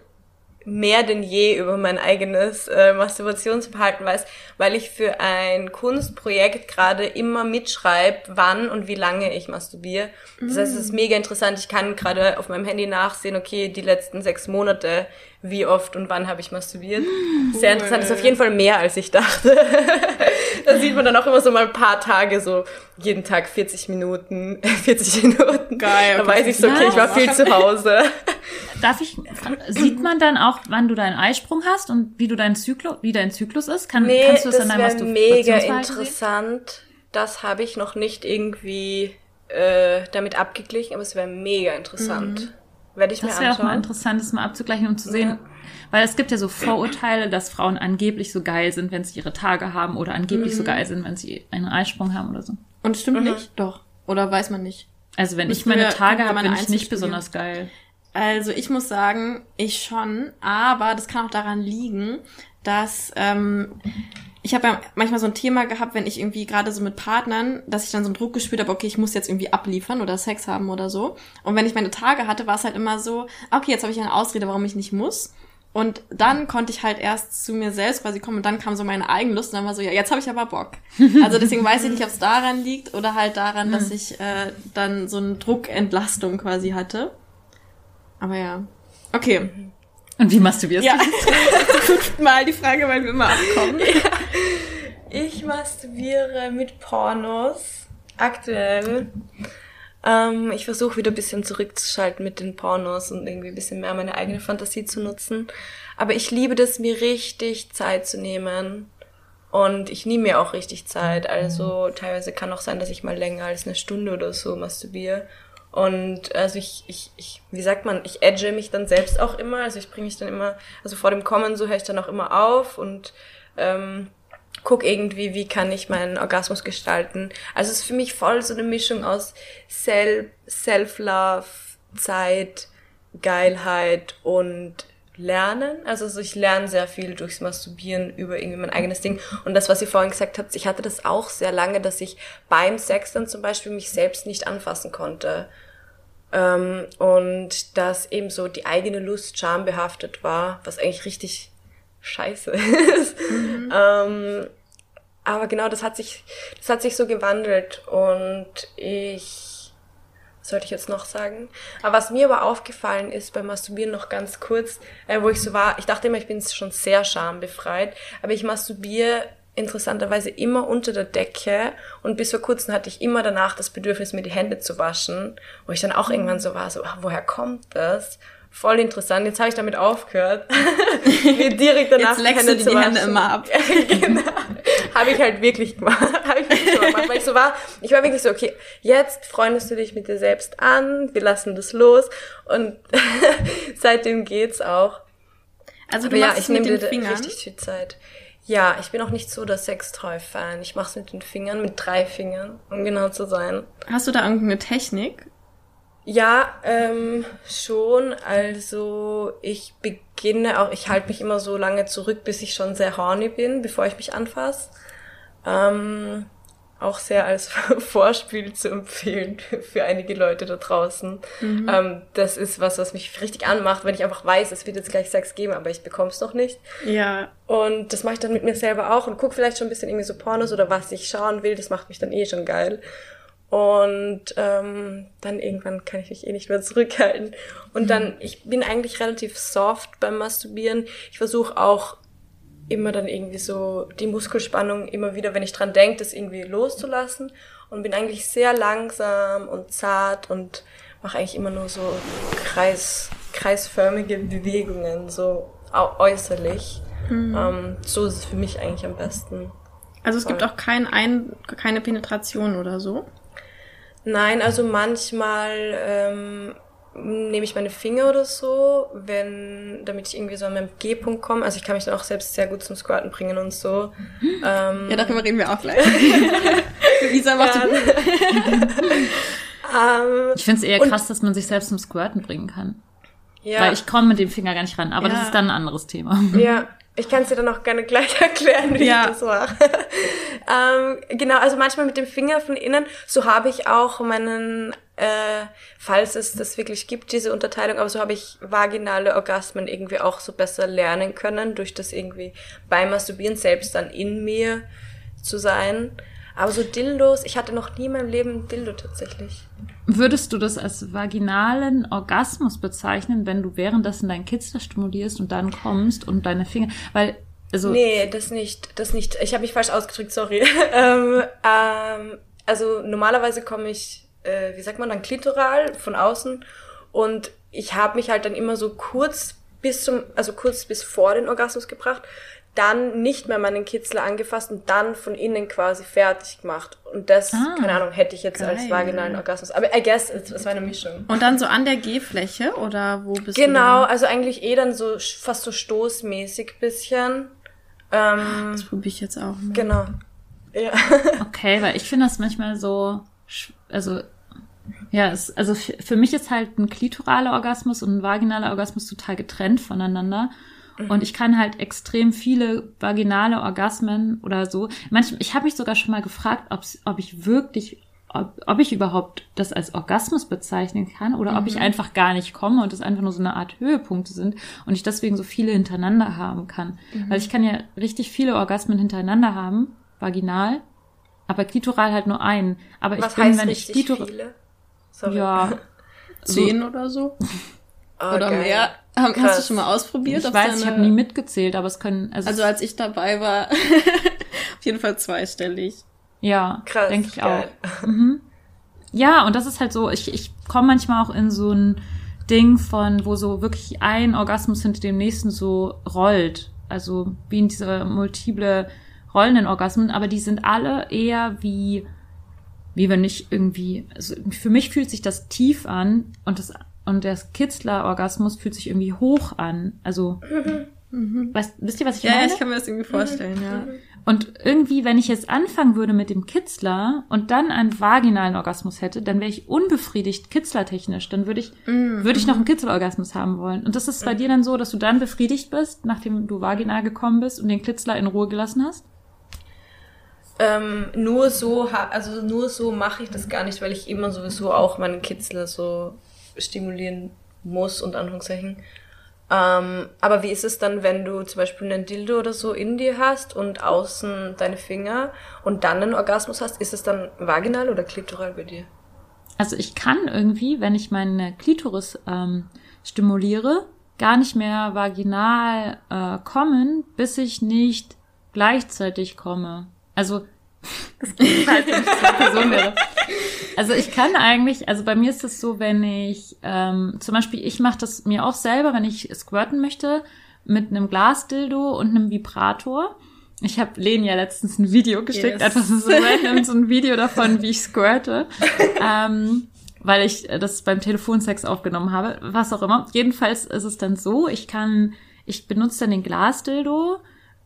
mehr denn je über mein eigenes äh, Masturbationsverhalten weiß, weil ich für ein Kunstprojekt gerade immer mitschreibe, wann und wie lange ich masturbiere. Das heißt, es ist mega interessant. Ich kann gerade auf meinem Handy nachsehen, okay, die letzten sechs Monate, wie oft und wann habe ich masturbiert. Sehr interessant. Das ist auf jeden Fall mehr, als ich dachte. da sieht man dann auch immer so mal ein paar Tage, so jeden Tag 40 Minuten, 40 Minuten. Geil, Da okay, weiß ich so, okay, ich war viel zu Hause. Darf ich, sieht man dann auch, wann du deinen Eisprung hast und wie du dein Zyklus, wie dein Zyklus ist? Kann, Nee, kannst du es das in deinem wäre mega Masturbationsverhalten sehen? interessant. Das habe ich noch nicht irgendwie äh, damit abgeglichen, aber es wäre mega interessant. Werde ich mir Das wäre auch mal anschauen. interessant, das mal abzugleichen und zu sehen. Weil es gibt ja so Vorurteile, dass Frauen angeblich so geil sind, wenn sie ihre Tage haben oder angeblich Mhm. so geil sind, wenn sie einen Eisprung haben oder so. Und stimmt nicht? Doch. Oder weiß man nicht? Also wenn Das ich meine Tage habe, bin ich nicht besonders geil. Also ich muss sagen, ich schon, aber das kann auch daran liegen, dass ähm, ich habe ja manchmal so ein Thema gehabt, wenn ich irgendwie gerade so mit Partnern, dass ich dann so einen Druck gespürt habe, okay, ich muss jetzt irgendwie abliefern oder Sex haben oder so. Und wenn ich meine Tage hatte, war es halt immer so, okay, jetzt habe ich eine Ausrede, warum ich nicht muss. Und dann konnte ich halt erst zu mir selbst quasi kommen und dann kam so meine Eigenlust und dann war so, ja, jetzt habe ich aber Bock. Also deswegen weiß ich nicht, ob es daran liegt oder halt daran, dass ich äh, dann so eine Druckentlastung quasi hatte. Aber ja. Okay. Und wie masturbierst Ja. du? Fünftmal die Frage, weil wir immer abkommen. Ich masturbiere mit Pornos aktuell. Ähm, ich versuche wieder ein bisschen zurückzuschalten mit den Pornos und irgendwie ein bisschen mehr meine eigene Fantasie zu nutzen. Aber ich liebe das, mir richtig Zeit zu nehmen. Und ich nehme mir auch richtig Zeit. Also teilweise kann auch sein, dass ich mal länger als eine Stunde oder so masturbiere. Und also ich, ich, ich, wie sagt man, ich edge mich dann selbst auch immer. Also ich bringe mich dann immer, also vor dem Kommen so höre ich dann auch immer auf und ähm, guck irgendwie, wie kann ich meinen Orgasmus gestalten. Also es ist für mich voll so eine Mischung aus Self, Self-Love, Zeit, Geilheit und Lernen. Also so ich lerne sehr viel durchs Masturbieren über irgendwie mein eigenes Ding. Und das, was ihr vorhin gesagt habt, ich hatte das auch sehr lange, dass ich beim Sex dann zum Beispiel mich selbst nicht anfassen konnte. Ähm, und dass eben so die eigene Lust schambehaftet war, was eigentlich richtig scheiße ist. Ähm, aber genau, das hat sich, das hat sich so gewandelt und ich, sollte ich jetzt noch sagen? Aber was mir aber aufgefallen ist beim Masturbieren noch ganz kurz, äh, wo ich so war, ich dachte immer, ich bin schon sehr schambefreit, aber ich masturbiere interessanterweise immer unter der Decke und bis vor kurzem hatte ich immer danach das Bedürfnis, mir die Hände zu waschen, wo ich dann auch irgendwann so war, so, ah, woher kommt das? Voll interessant. Jetzt habe ich damit aufgehört, mir direkt danach Jetzt leckst du dir die Hände immer ab. genau. Habe ich halt wirklich gemacht. Habe ich wirklich so gemacht, weil ich so war, ich war wirklich so, okay, jetzt freundest du dich mit dir selbst an, wir lassen das los und seitdem geht's auch. Also du Aber ja, machst ich es mit nehme dir Fingern. richtig viel Zeit. Ja, ich bin auch nicht so der Sextoy-Fan. Ich mache es mit den Fingern, mit drei Fingern, um genau zu sein. Hast du da irgendeine Technik? Ja, ähm, schon. Also ich beginne auch, ich halte mich immer so lange zurück, bis ich schon sehr horny bin, bevor ich mich anfasse. Ähm, auch sehr als Vorspiel zu empfehlen für einige Leute da draußen. Ähm, das ist was, was mich richtig anmacht, wenn ich einfach weiß, es wird jetzt gleich Sex geben, aber ich bekomme es noch nicht. Ja. Und das mache ich dann mit mir selber auch und guck vielleicht schon ein bisschen irgendwie so Pornos oder was ich schauen will. Das macht mich dann eh schon geil. Und ähm, dann irgendwann kann ich mich eh nicht mehr zurückhalten. Und dann, ich bin eigentlich relativ soft beim Masturbieren. Ich versuche auch immer dann irgendwie so die Muskelspannung immer wieder, wenn ich dran denke, das irgendwie loszulassen. Und bin eigentlich sehr langsam und zart und mache eigentlich immer nur so Kreis, kreisförmige Bewegungen, so äußerlich. Ähm, so ist es für mich eigentlich am besten. Also es gibt auch kein ein, keine Penetration oder so. Nein, also manchmal ähm, nehme ich meine Finger oder so, wenn, damit ich irgendwie so an meinen G-Punkt komme. Also ich kann mich dann auch selbst sehr gut zum Squirten bringen und so. Ähm, Ja, darüber reden wir auch gleich. Lisa macht ja, ähm, Ich finde es eher Und- krass, dass man sich selbst zum Squirten bringen kann. ja, Weil ich komme mit dem Finger gar nicht ran. Aber Ja. das ist dann ein anderes Thema. ja, ich kann es dir dann auch gerne gleich erklären, wie Ja. ich das mache. ähm, genau, also manchmal mit dem Finger von innen. So habe ich auch meinen, äh, falls es das wirklich gibt, diese Unterteilung, aber so habe ich vaginale Orgasmen irgendwie auch so besser lernen können, durch das irgendwie beim Masturbieren selbst dann in mir zu sein. Aber so Dildos, ich hatte noch nie in meinem Leben Dildo tatsächlich. Würdest du das als vaginalen Orgasmus bezeichnen, wenn du währenddessen deinen Kitzler stimulierst und dann kommst und deine Finger, weil, also, Nee, das nicht, das nicht. Ich habe mich falsch ausgedrückt, sorry. ähm, ähm, also normalerweise komme ich, äh, wie sagt man dann, klitoral von außen und ich habe mich halt dann immer so kurz bis zum, also kurz bis vor den Orgasmus gebracht, dann nicht mehr meinen Kitzler angefasst und dann von innen quasi fertig gemacht. Und das, Ah, keine Ahnung, hätte ich jetzt als geil. vaginalen Orgasmus. Aber I guess, es, es war eine Mischung. Und dann so an der G-Fläche oder wo bist Genau, du? also eigentlich eh dann so fast so stoßmäßig bisschen. Ähm, Das probiere ich jetzt auch mal. genau. Ja. okay, weil ich finde das manchmal so, also, Ja, es, also für mich ist halt ein klitoraler Orgasmus und ein vaginaler Orgasmus total getrennt voneinander. Und ich kann halt extrem viele vaginale Orgasmen oder so. Manchmal, ich habe mich sogar schon mal gefragt, ob's, ob ich wirklich, ob, ob ich überhaupt das als Orgasmus bezeichnen kann oder ob ich einfach gar nicht komme und es einfach nur so eine Art Höhepunkte sind und ich deswegen so viele hintereinander haben kann. Weil ich kann ja richtig viele Orgasmen hintereinander haben, vaginal, aber klitoral halt nur einen. Aber ich Was bin, heißt wenn ich klitoral, ja, so, Zehn oder so? Oh, oder geil. mehr? Hast du Krass. schon mal ausprobiert? ich weiß, ich deine- habe nie mitgezählt, aber es können, also, Also als ich dabei war, auf jeden Fall zweistellig. ja, Krass. denke ich geil. auch. Ja, und das ist halt so, ich, ich komme manchmal auch in so ein Ding von, wo so wirklich ein Orgasmus hinter dem nächsten so rollt. Also wie in diese multiple rollenden Orgasmen, aber die sind alle eher wie, wie wenn ich irgendwie, also für mich fühlt sich das tief an und das, und der Kitzler-Orgasmus fühlt sich irgendwie hoch an. Also, weißt, wisst ihr, was ich Ja, ja, meine? ich kann mir das irgendwie vorstellen, ja. Und irgendwie, wenn ich jetzt anfangen würde mit dem Kitzler und dann einen vaginalen Orgasmus hätte, dann wäre ich unbefriedigt kitzlertechnisch. Dann würde ich, würde ich noch einen Kitzelorgasmus haben wollen. Und das ist bei dir dann so, dass du dann befriedigt bist, nachdem du vaginal gekommen bist und den Kitzler in Ruhe gelassen hast? Ähm, nur so, also nur so mache ich das gar nicht, weil ich immer sowieso auch meinen Kitzler so stimulieren muss, und Anführungszeichen. Ähm, aber wie ist es dann, wenn du zum Beispiel einen Dildo oder so in dir hast und außen deine Finger und dann einen Orgasmus hast? Ist es dann vaginal oder klitoral bei dir? Also ich kann irgendwie, wenn ich meine Klitoris ähm, stimuliere, gar nicht mehr vaginal äh, kommen, bis ich nicht gleichzeitig komme. Also das halt, wenn ich zwei Personen wäre. Also ich kann eigentlich, also bei mir ist es so, wenn ich ähm, zum Beispiel, ich mache das mir auch selber, wenn ich squirten möchte, mit einem Glasdildo und einem Vibrator. Ich habe Len ja letztens ein Video geschickt, Yes. einfach so random, so ein Video davon, wie ich squirte. ähm, weil ich das beim Telefonsex aufgenommen habe, was auch immer. Jedenfalls ist es dann so, ich kann, ich benutze dann den Glasdildo,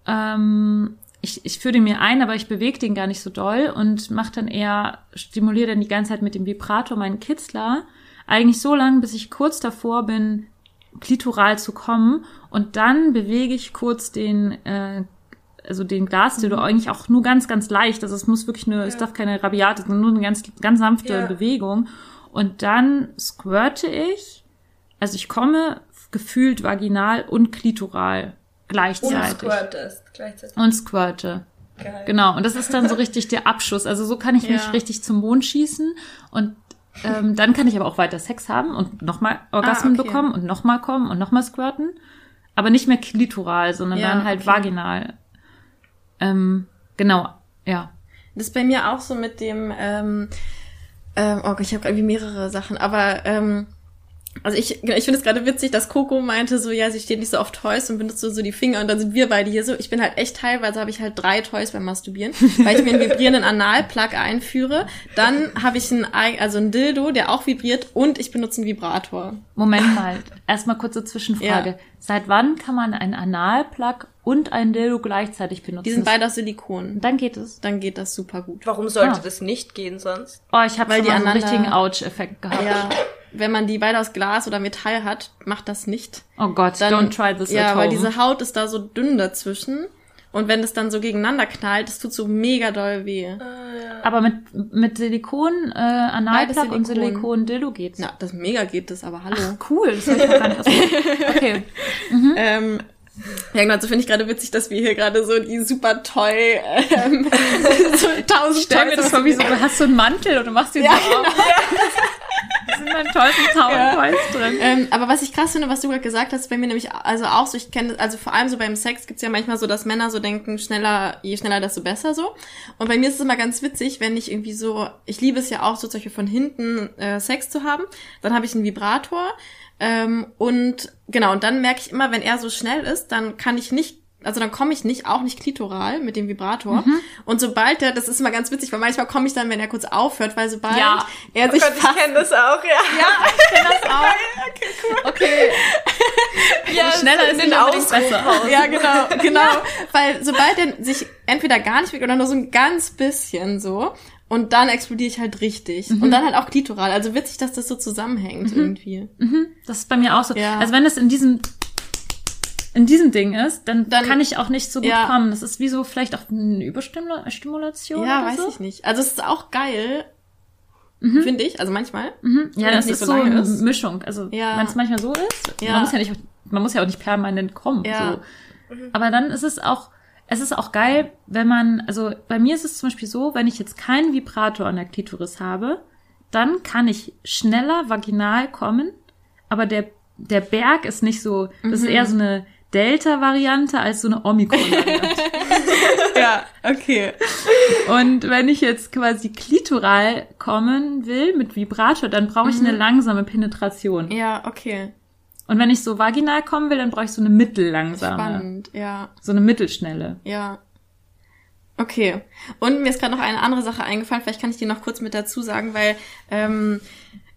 ähm, ich, ich führe den mir ein, aber ich bewege den gar nicht so doll und mache dann eher, stimuliere dann die ganze Zeit mit dem Vibrator meinen Kitzler, eigentlich so lange, bis ich kurz davor bin, klitoral zu kommen und dann bewege ich kurz den, äh, also den Glasdildo eigentlich auch nur ganz, ganz leicht. Also es muss wirklich nur, es darf keine rabiate, sondern nur eine ganz, ganz sanfte Ja. Bewegung. Und dann squirte ich, also ich komme gefühlt vaginal und klitoral Und gleichzeitig. squirtest gleichzeitig. Und squirte. Geil. Genau. Und das ist dann so richtig der Abschuss. Also so kann ich mich Ja. richtig zum Mond schießen und ähm, dann kann ich aber auch weiter Sex haben und nochmal Orgasmen Ah, okay. bekommen und nochmal kommen und nochmal squirten. Aber nicht mehr klitoral, sondern Ja, dann halt okay. vaginal. Ähm, genau, ja. Das ist bei mir auch so mit dem, ähm, ähm, oh Gott, ich habe irgendwie mehrere Sachen, aber ähm, also ich, ich finde es gerade witzig, dass Coco meinte so, ja, sie steht nicht so auf Toys und benutzt so, so die Finger und dann sind wir beide hier so. Ich bin halt echt teilweise habe ich halt drei Toys beim Masturbieren, weil ich mir einen vibrierenden Analplug einführe. Dann habe ich einen, Ei- also ein Dildo, der auch vibriert und ich benutze einen Vibrator. Moment mal, erstmal kurze Zwischenfrage. Ja. Seit wann kann man einen Analplug und ein Dildo gleichzeitig benutzen? Die sind beide aus Silikon. Dann geht es. Dann geht das super gut. Warum sollte Ah. das nicht gehen sonst? Oh, ich habe Weil schon die mal einen richtigen Ouch-Effekt gehabt. Ja, wenn man die beide aus Glas oder Metall hat, macht das nicht. Oh Gott, Dann, don't try this Ja, at weil home. diese Haut ist da so dünn dazwischen. Und wenn das dann so gegeneinander knallt, das tut so mega doll weh. Aber mit, mit Silikon, äh, Analplug und Silikon. Silikon Dildo geht's. Na, das mega geht das, aber hallo. Ach, cool, das hab ich noch gar nicht. Okay. Ähm, ja, genau, so finde ich gerade witzig, dass wir hier gerade so die super toll, ähm, so tausend Stell mir das vor, wie so, du hast so einen Mantel und du machst den Ja, so auf. sind dann tausend tausend Toys drin. Ähm, aber was ich krass finde, was du gerade gesagt hast, bei mir nämlich also auch so, ich kenne, also vor allem so beim Sex gibt's ja manchmal so, dass Männer so denken, schneller, je schneller, desto besser so. Und bei mir ist es immer ganz witzig, wenn ich irgendwie so, ich liebe es ja auch so zum Beispiel von hinten äh, Sex zu haben, dann habe ich einen Vibrator ähm, und genau, und dann merke ich immer, wenn er so schnell ist, dann kann ich nicht also dann komme ich nicht, auch nicht klitoral mit dem Vibrator. Und sobald der, das ist immer ganz witzig, weil manchmal komme ich dann, wenn er kurz aufhört, weil sobald Ja. er Oh sich Gott, ich kenne das auch, ja. ja, ich kenne das auch. Okay. ja Schneller ist nicht unbedingt besser. Ja, genau, genau. Weil sobald er sich entweder gar nicht bewegt oder nur so ein ganz bisschen so und dann explodiere ich halt richtig. Mhm. Und dann halt auch klitoral. Also witzig, dass das so zusammenhängt irgendwie. Mhm. Das ist bei mir auch so. Ja. Also wenn das in diesem in diesem Ding ist, dann, Dann- kann ich auch nicht so gut Ja. kommen. Das ist wie so vielleicht auch eine Überstimulation Ja, oder weiß so. ich nicht. Also es ist auch geil, finde ich, also manchmal. Mhm. Ja, das ist so so eine ist. Mischung. Also Ja. wenn es manchmal so ist, Ja. man muss ja nicht, man muss ja auch nicht permanent kommen. Ja. So. Aber dann ist es auch, es ist auch geil, wenn man, also bei mir ist es zum Beispiel so, wenn ich jetzt keinen Vibrator an der Klitoris habe, dann kann ich schneller vaginal kommen, aber der, der Berg ist nicht so, das ist eher so eine Delta-Variante als so eine Omikron-Variante. Ja, okay. Und wenn ich jetzt quasi klitoral kommen will mit Vibrator, dann brauche ich eine langsame Penetration. Ja, okay. Und wenn ich so vaginal kommen will, dann brauche ich so eine mittellangsame. Spannend, ja. So eine mittelschnelle. Ja. Okay. Und mir ist gerade noch eine andere Sache eingefallen, vielleicht kann ich die noch kurz mit dazu sagen, weil ähm,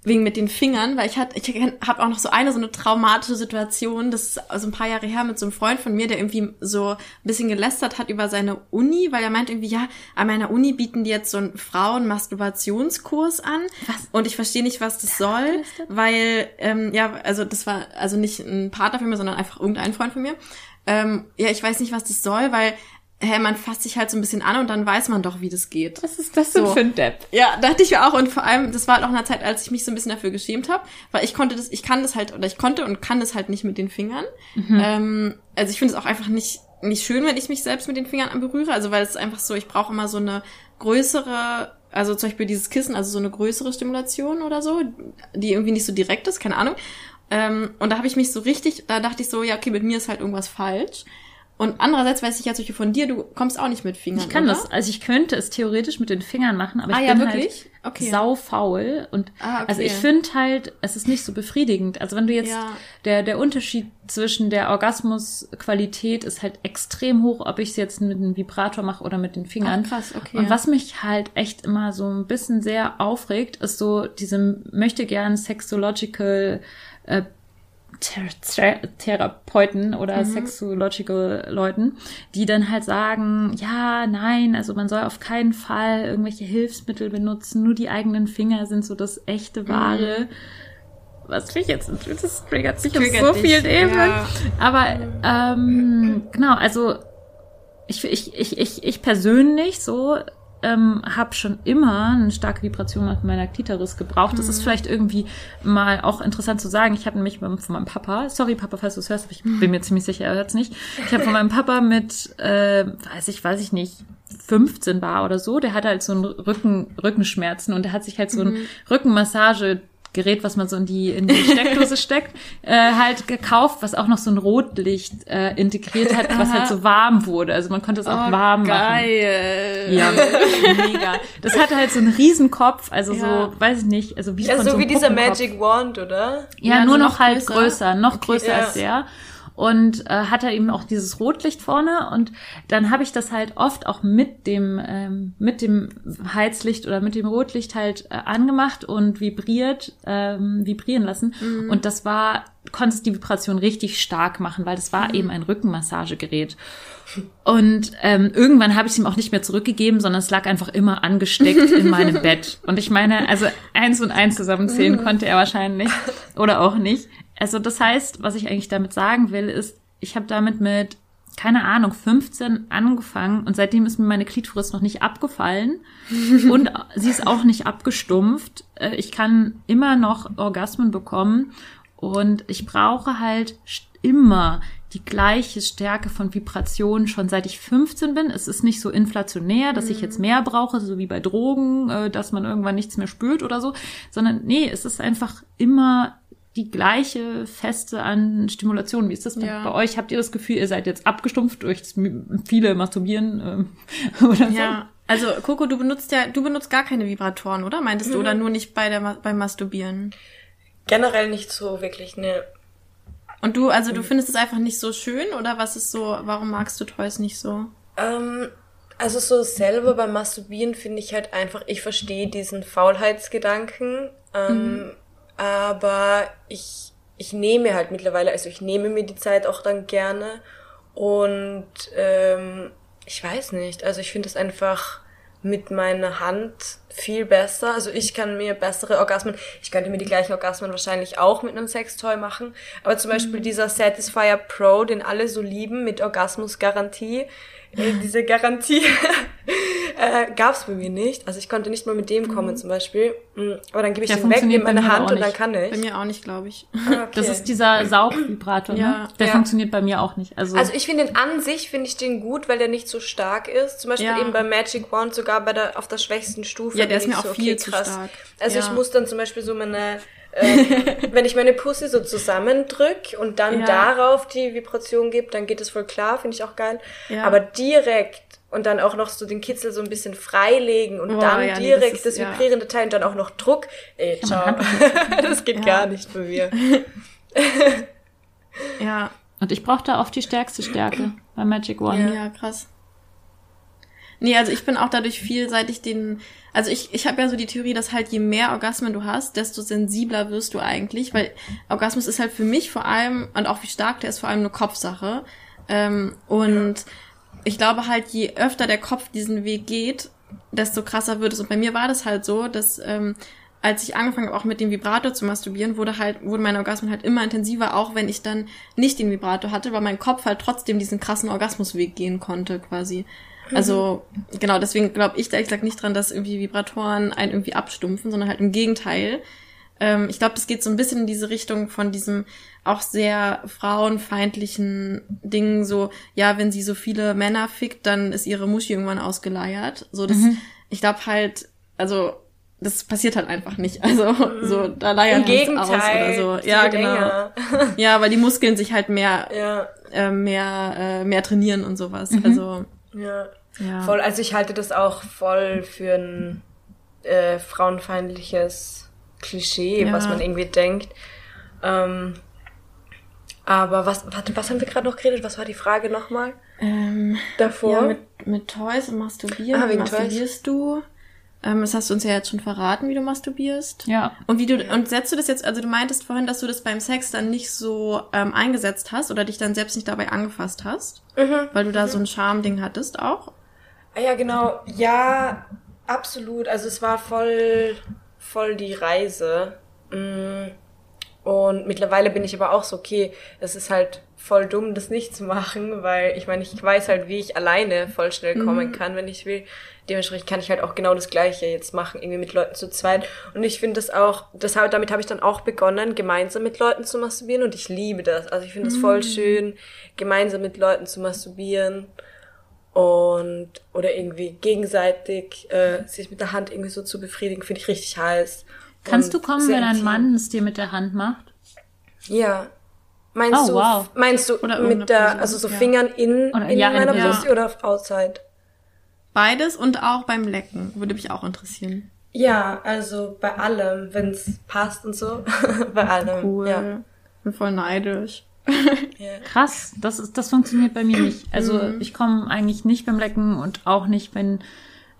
wegen mit den Fingern, weil ich hatte, ich habe auch noch so eine so eine traumatische Situation, das ist also ein paar Jahre her mit so einem Freund von mir, der irgendwie so ein bisschen gelästert hat über seine Uni, weil er meint irgendwie, ja, an meiner Uni bieten die jetzt so einen Frauen-Masturbationskurs an. Was? Und ich verstehe nicht, was das soll, weil, ähm, ja, also das war also nicht ein Partner von mir, sondern einfach irgendein Freund von mir. Ähm, ja, ich weiß nicht, was das soll, weil hä, man fasst sich halt so ein bisschen an und dann weiß man doch, wie das geht. Was ist das denn für ein Depp? Ja, dachte ich auch. Und vor allem, das war halt auch in einer Zeit, als ich mich so ein bisschen dafür geschämt habe, weil ich konnte das, ich kann das halt, oder ich konnte und kann das halt nicht mit den Fingern. Ähm, also ich finde es auch einfach nicht, nicht schön, wenn ich mich selbst mit den Fingern anberühre. Also weil es einfach so, ich brauche immer so eine größere, also zum Beispiel dieses Kissen, also so eine größere Stimulation oder so, die irgendwie nicht so direkt ist, keine Ahnung. Ähm, und da habe ich mich so richtig, da dachte ich so, ja, okay, mit mir ist halt irgendwas falsch. Und andererseits weiß ich ja Beispiel von dir, du kommst auch nicht mit Fingern. Ich kann oder? das, also ich könnte es theoretisch mit den Fingern machen, aber Ah ich ja, bin wirklich? halt Okay. saufaul und Ah, okay. also ich finde halt, es ist nicht so befriedigend. Also wenn du jetzt Ja. der der Unterschied zwischen der Orgasmusqualität ist halt extrem hoch, ob ich es jetzt mit einem Vibrator mache oder mit den Fingern. Ach, krass, okay. Und was mich halt echt immer so ein bisschen sehr aufregt, ist so diese möchte gern sexological äh, Therapeuten oder sexological Leuten, die dann halt sagen, ja, nein, also man soll auf keinen Fall irgendwelche Hilfsmittel benutzen, nur die eigenen Finger sind so das echte Wahre. Was mich jetzt, das triggert mich auf so vielen Ebenen. ja. Aber ähm, genau, also ich, ich, ich, ich, ich persönlich so ähm, habe schon immer eine starke Vibration mit meiner Klitoris gebraucht. Das Mhm. ist vielleicht irgendwie mal auch interessant zu sagen. Ich habe nämlich von meinem Papa, sorry Papa, falls du es hörst, aber ich bin mir ziemlich sicher, er hört es nicht. Ich habe von meinem Papa mit, äh, weiß ich, weiß ich nicht, 15 war oder so, der hatte halt so einen Rücken, Rückenschmerzen und der hat sich halt so ein Mhm. Rückenmassage Gerät, was man so in die in die Steckdose steckt, äh, halt gekauft, was auch noch so ein Rotlicht äh, integriert hat, was halt so warm wurde. Also man konnte es auch Oh, warm machen. geil. Ja, mega. Das hatte halt so einen Riesenkopf, also Ja. so, weiß ich nicht, also wie Ja, von so so wie dieser. Magic Wand, oder? Ja, Ja, nur nur noch, noch halt größer. größer, noch größer ja. als der. Und äh, hat er eben auch dieses Rotlicht vorne und dann habe ich das halt oft auch mit dem ähm, mit dem Heizlicht oder mit dem Rotlicht halt äh, angemacht und vibriert ähm, vibrieren lassen und das war konntest die Vibration richtig stark machen, weil das war eben ein Rückenmassagegerät. Und ähm, irgendwann habe ich es ihm auch nicht mehr zurückgegeben, sondern es lag einfach immer angesteckt in meinem Bett. Und ich meine, also eins und eins zusammenzählen konnte er wahrscheinlich oder auch nicht. Also das heißt, was ich eigentlich damit sagen will, ist, ich habe damit mit, keine Ahnung, 15 angefangen und seitdem ist mir meine Klitoris noch nicht abgefallen und sie ist auch nicht abgestumpft. Äh, Ich kann immer noch Orgasmen bekommen und ich brauche halt immer die gleiche Stärke von Vibration schon seit ich 15 bin. Es ist nicht so inflationär, dass ich jetzt mehr brauche, so wie bei Drogen, äh, dass man irgendwann nichts mehr spürt oder so, sondern nee, es ist einfach immer die gleiche Feste an Stimulation. Wie ist das bei- Ja. bei euch? Habt ihr das Gefühl, ihr seid jetzt abgestumpft durch viele Masturbieren ähm, oder so? Ja. Also Coco, du benutzt ja, du benutzt gar keine Vibratoren, oder? Meintest du oder nur nicht bei der beim Masturbieren? Generell nicht so wirklich, ne. Und du, also du findest es einfach nicht so schön oder was ist so? Warum magst du Toys nicht so? Ähm, also so selber beim Masturbieren finde ich halt einfach, ich verstehe diesen Faulheitsgedanken, ähm, aber ich, ich nehme halt mittlerweile, also ich nehme mir die Zeit auch dann gerne und ähm, ich weiß nicht, also ich finde es einfach mit meiner Hand viel besser. Also ich kann mir bessere Orgasmen, ich könnte mir die gleichen Orgasmen wahrscheinlich auch mit einem Sextoy machen. Aber zum Beispiel dieser Satisfyer Pro, den alle so lieben, mit Orgasmusgarantie, diese Garantie äh, gab es bei mir nicht. Also ich konnte nicht mal mit dem kommen zum Beispiel. Mm, Aber dann gebe ich Der den weg, nehme meine Hand und dann kann ich. Bei mir auch nicht, glaube ich. Ah, okay. Das ist dieser Saugvibrator, Ja. ne? Der Ja. funktioniert bei mir auch nicht. Also, Also ich finde den an sich, finde ich den gut, weil der nicht so stark ist. Zum Beispiel Ja. eben bei Magic Wand sogar bei der, auf der schwächsten Stufe. Ja, der ist mir ich auch so, viel okay, zu krass. stark. Also Ja. ich muss dann zum Beispiel so meine, äh, wenn ich meine Pussy so zusammendrück und dann Ja. darauf die Vibration gebe, dann geht es voll klar, finde ich auch geil. Ja. Aber direkt und dann auch noch so den Kitzel so ein bisschen freilegen und Oh, dann ja, nee, direkt das das, ist- ja. vibrierende Teil und dann auch noch Druck. Ey, ciao. das geht Ja. gar nicht bei mir. Ja, und ich brauche da oft die stärkste Stärke bei Magic One. ja, krass. Nee, also ich bin auch dadurch vielseitig den, also ich, ich habe ja so die Theorie, dass halt je mehr Orgasmen du hast, desto sensibler wirst du eigentlich, weil Orgasmus ist halt für mich vor allem, und auch wie stark der ist, vor allem eine Kopfsache. Ähm, und ich glaube halt, je öfter der Kopf diesen Weg geht, desto krasser wird es. Und bei mir war das halt so, dass ähm, als ich angefangen habe, auch mit dem Vibrator zu masturbieren, wurde halt, wurden meine Orgasmen halt immer intensiver, auch wenn ich dann nicht den Vibrator hatte, weil mein Kopf halt trotzdem diesen krassen Orgasmusweg gehen konnte, quasi. Also, genau, deswegen glaube ich da ehrlich gesagt nicht dran, dass irgendwie Vibratoren einen irgendwie abstumpfen, sondern halt im Gegenteil. Ähm, ich glaube, das geht so ein bisschen in diese Richtung von diesem auch sehr frauenfeindlichen Dingen, so, ja, wenn sie so viele Männer fickt, dann ist ihre Muschi irgendwann ausgeleiert. So, das, ich glaube halt, also, das passiert halt einfach nicht. Also, so, da leiert Im nichts aus oder so. Ja, genau. enger. Ja, weil die Muskeln sich halt mehr, ja. äh, mehr, äh, mehr trainieren und sowas. Also, Ja. Ja. Voll, also ich halte das auch voll für ein äh, frauenfeindliches Klischee, Ja. was man irgendwie denkt. Ähm, aber was, warte, was haben wir gerade noch geredet? Was war die Frage nochmal Ähm, davor? ja, mit, mit Toys und Masturbieren. Ah, wegen Toys. masturbierst du? Ähm, das hast du uns ja jetzt schon verraten, wie du masturbierst. Ja. Und wie du und setzt du das jetzt, also du meintest vorhin, dass du das beim Sex dann nicht so ähm, eingesetzt hast oder dich dann selbst nicht dabei angefasst hast, Mhm. weil du da so ein Charme-Ding hattest auch. Ah ja, genau. Ja, absolut. Also es war voll, voll die Reise. Mm. Und mittlerweile bin ich aber auch so, okay, es ist halt voll dumm, das nicht zu machen, weil ich meine, ich weiß halt, wie ich alleine voll schnell kommen kann, wenn ich will. Dementsprechend kann ich halt auch genau das Gleiche jetzt machen, irgendwie mit Leuten zu zweit. Und ich finde das auch, das, damit habe ich dann auch begonnen, gemeinsam mit Leuten zu masturbieren und ich liebe das. Also ich finde es voll schön, gemeinsam mit Leuten zu masturbieren und oder irgendwie gegenseitig äh, sich mit der Hand irgendwie so zu befriedigen, finde ich richtig heiß. Kannst du kommen, wenn ein. Mann es dir mit der Hand macht? Ja. Meinst Oh, du, wow. meinst du mit der, Person, also so ja. Fingern in, Oder- in ja, in- meiner ja. Brust oder outside? Beides und auch beim Lecken. Würde mich auch interessieren. Ja, also bei allem, wenn es passt und so. bei allem. Cool. Ja. Bin voll neidisch. Krass, das ist, das funktioniert bei mir nicht. Also ich komme eigentlich nicht beim Lecken und auch nicht, wenn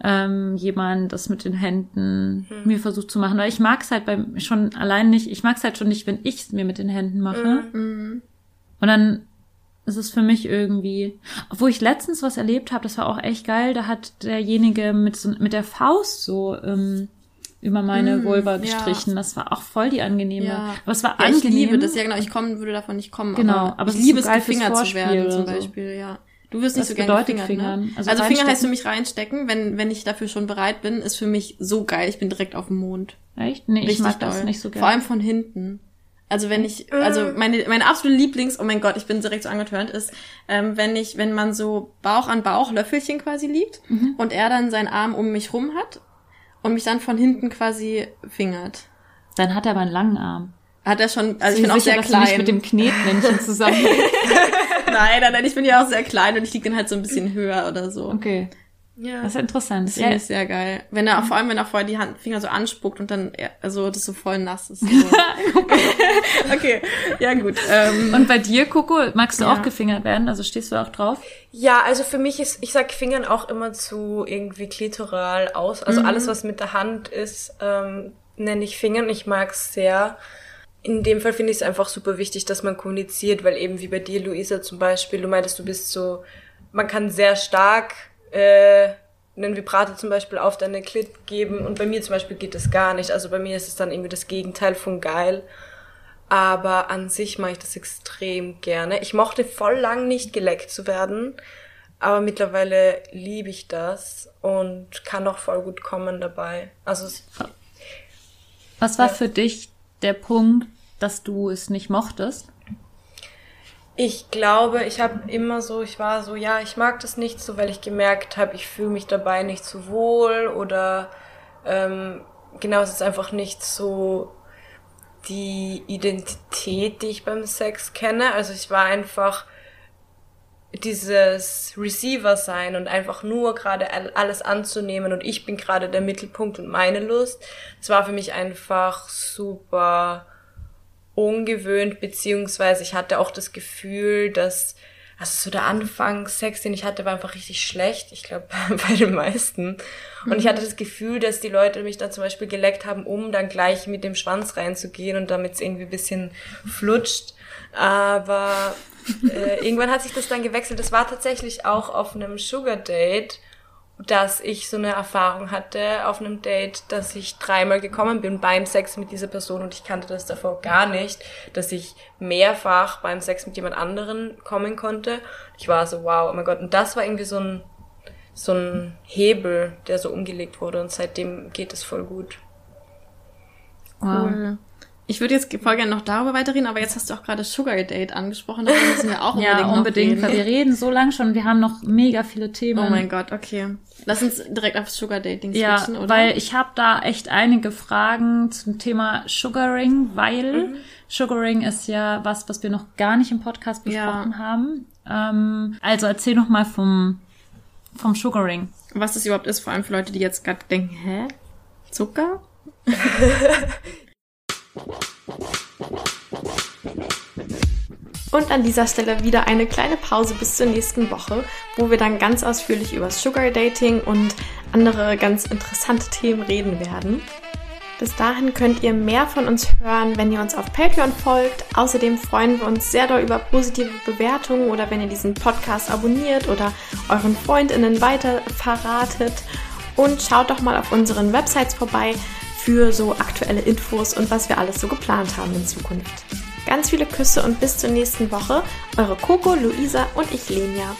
ähm, jemand das mit den Händen mir versucht zu machen. Weil ich mag es halt beim schon allein nicht. Ich mag es halt schon nicht, wenn ich es mir mit den Händen mache. Und dann ist es für mich irgendwie, obwohl ich letztens was erlebt habe, das war auch echt geil. Da hat derjenige mit so mit der Faust so ähm, über meine Vulva ja. gestrichen. Das war auch voll die angenehme. Ja. Aber es war Ja, ich angenehm. liebe das, ja genau. Ich kommen, würde davon nicht kommen. Genau, aber, aber ich es ist liebe so es, gefingert zu werden zum so. Beispiel, ja. Du wirst nicht Was so gerne bedeutet gefingert, fingern? ne? Also Also, Finger heißt für mich reinstecken, wenn, wenn ich dafür schon bereit bin, ist für mich so geil. Ich bin direkt auf dem Mond. Echt? Nee, ich Richtig mag das doll. nicht so gerne. Vor allem von hinten. Also wenn ich, also meine, meine absolute Lieblings, oh mein Gott, ich bin direkt so angetörnt, ist, ähm, wenn ich, wenn man so Bauch an Bauch Löffelchen quasi liegt Mhm. und er dann seinen Arm um mich rum hat und mich dann von hinten quasi fingert. Dann hat er aber einen langen Arm. Hat er schon, also ich Bin bin auch sicher, sehr dass du nicht klein. mit dem Knetmännchen zusammen. nein, nein, nein, ich bin ja auch sehr klein und ich liege dann halt so ein bisschen höher oder so. okay. Ja. Das ist interessant. Das finde Ja, ich sehr geil. Wenn er, vor allem wenn er vorher die Hand, Finger so anspuckt und dann, er- also das so voll nass ist. So. okay, ja gut. Ähm, Und bei dir, Coco, magst du Ja. auch gefingert werden? Also stehst du auch drauf? Ja, also für mich ist, ich sag Fingern auch immer zu irgendwie klitoral aus. Also alles, was mit der Hand ist, ähm, nenne ich Fingern. Ich mag's sehr. In dem Fall finde ich es einfach super wichtig, dass man kommuniziert, weil eben wie bei dir, Luisa zum Beispiel, du meintest, du bist so, man kann sehr stark äh, einen Vibrator zum Beispiel auf deine Klit geben und bei mir zum Beispiel geht das gar nicht. Also bei mir ist es dann irgendwie das Gegenteil von geil. Aber an sich mache ich das extrem gerne. Ich mochte voll lang nicht geleckt zu werden, aber mittlerweile liebe ich das und kann auch voll gut kommen dabei. Also Was war Ja. für dich der Punkt, dass du es nicht mochtest? Ich glaube, ich habe immer so, ich war so, ja, ich mag das nicht so, weil ich gemerkt habe, ich fühle mich dabei nicht so wohl oder ähm, genau, es ist einfach nicht so die Identität, die ich beim Sex kenne. Also ich war einfach dieses Receiver sein und einfach nur gerade all- alles anzunehmen und ich bin gerade der Mittelpunkt und meine Lust. Es war für mich einfach super ungewöhnt, beziehungsweise ich hatte auch das Gefühl, dass, also so der Anfangssex, den ich hatte, war einfach richtig schlecht. Ich glaube, bei den meisten. Und ich hatte das Gefühl, dass die Leute mich dann zum Beispiel geleckt haben, um dann gleich mit dem Schwanz reinzugehen und damit es irgendwie ein bisschen flutscht. Aber äh, irgendwann hat sich das dann gewechselt. Das war tatsächlich auch auf einem Sugar Date, dass ich so eine Erfahrung hatte auf einem Date, dass ich dreimal gekommen bin beim Sex mit dieser Person und ich kannte das davor gar nicht, dass ich mehrfach beim Sex mit jemand anderen kommen konnte. Ich war so, wow, oh mein Gott. Und das war irgendwie so ein, so ein Hebel, der so umgelegt wurde und seitdem geht es voll gut. Cool. Ich würde jetzt voll gerne noch darüber weiterreden, aber jetzt hast du auch gerade Sugar Date angesprochen, darüber müssen wir auch unbedingt ja, unbedingt, reden. wir reden so lang schon. Wir haben noch mega viele Themen. Oh mein Gott, okay. Lass uns direkt auf Sugar Dating Ja, switchen, oder? weil ich habe da echt einige Fragen zum Thema Sugaring, weil Mhm. Sugaring ist ja was, was wir noch gar nicht im Podcast Ja. besprochen haben. Ähm, also erzähl noch mal vom vom Sugaring. Was das überhaupt ist, vor allem für Leute, die jetzt gerade denken, hä? Zucker? Und an dieser Stelle wieder eine kleine Pause bis zur nächsten Woche, wo wir dann ganz ausführlich über Sugar Dating und andere ganz interessante Themen reden werden. Bis dahin könnt ihr mehr von uns hören, wenn ihr uns auf Patreon folgt. Außerdem freuen wir uns sehr doll über positive Bewertungen oder wenn ihr diesen Podcast abonniert oder euren FreundInnen weiter verratet. Und schaut doch mal auf unseren Websites vorbei für so aktuelle Infos und was wir alles so geplant haben in Zukunft. Ganz viele Küsse und bis zur nächsten Woche. Eure Coco, Luisa und ich, Lenia.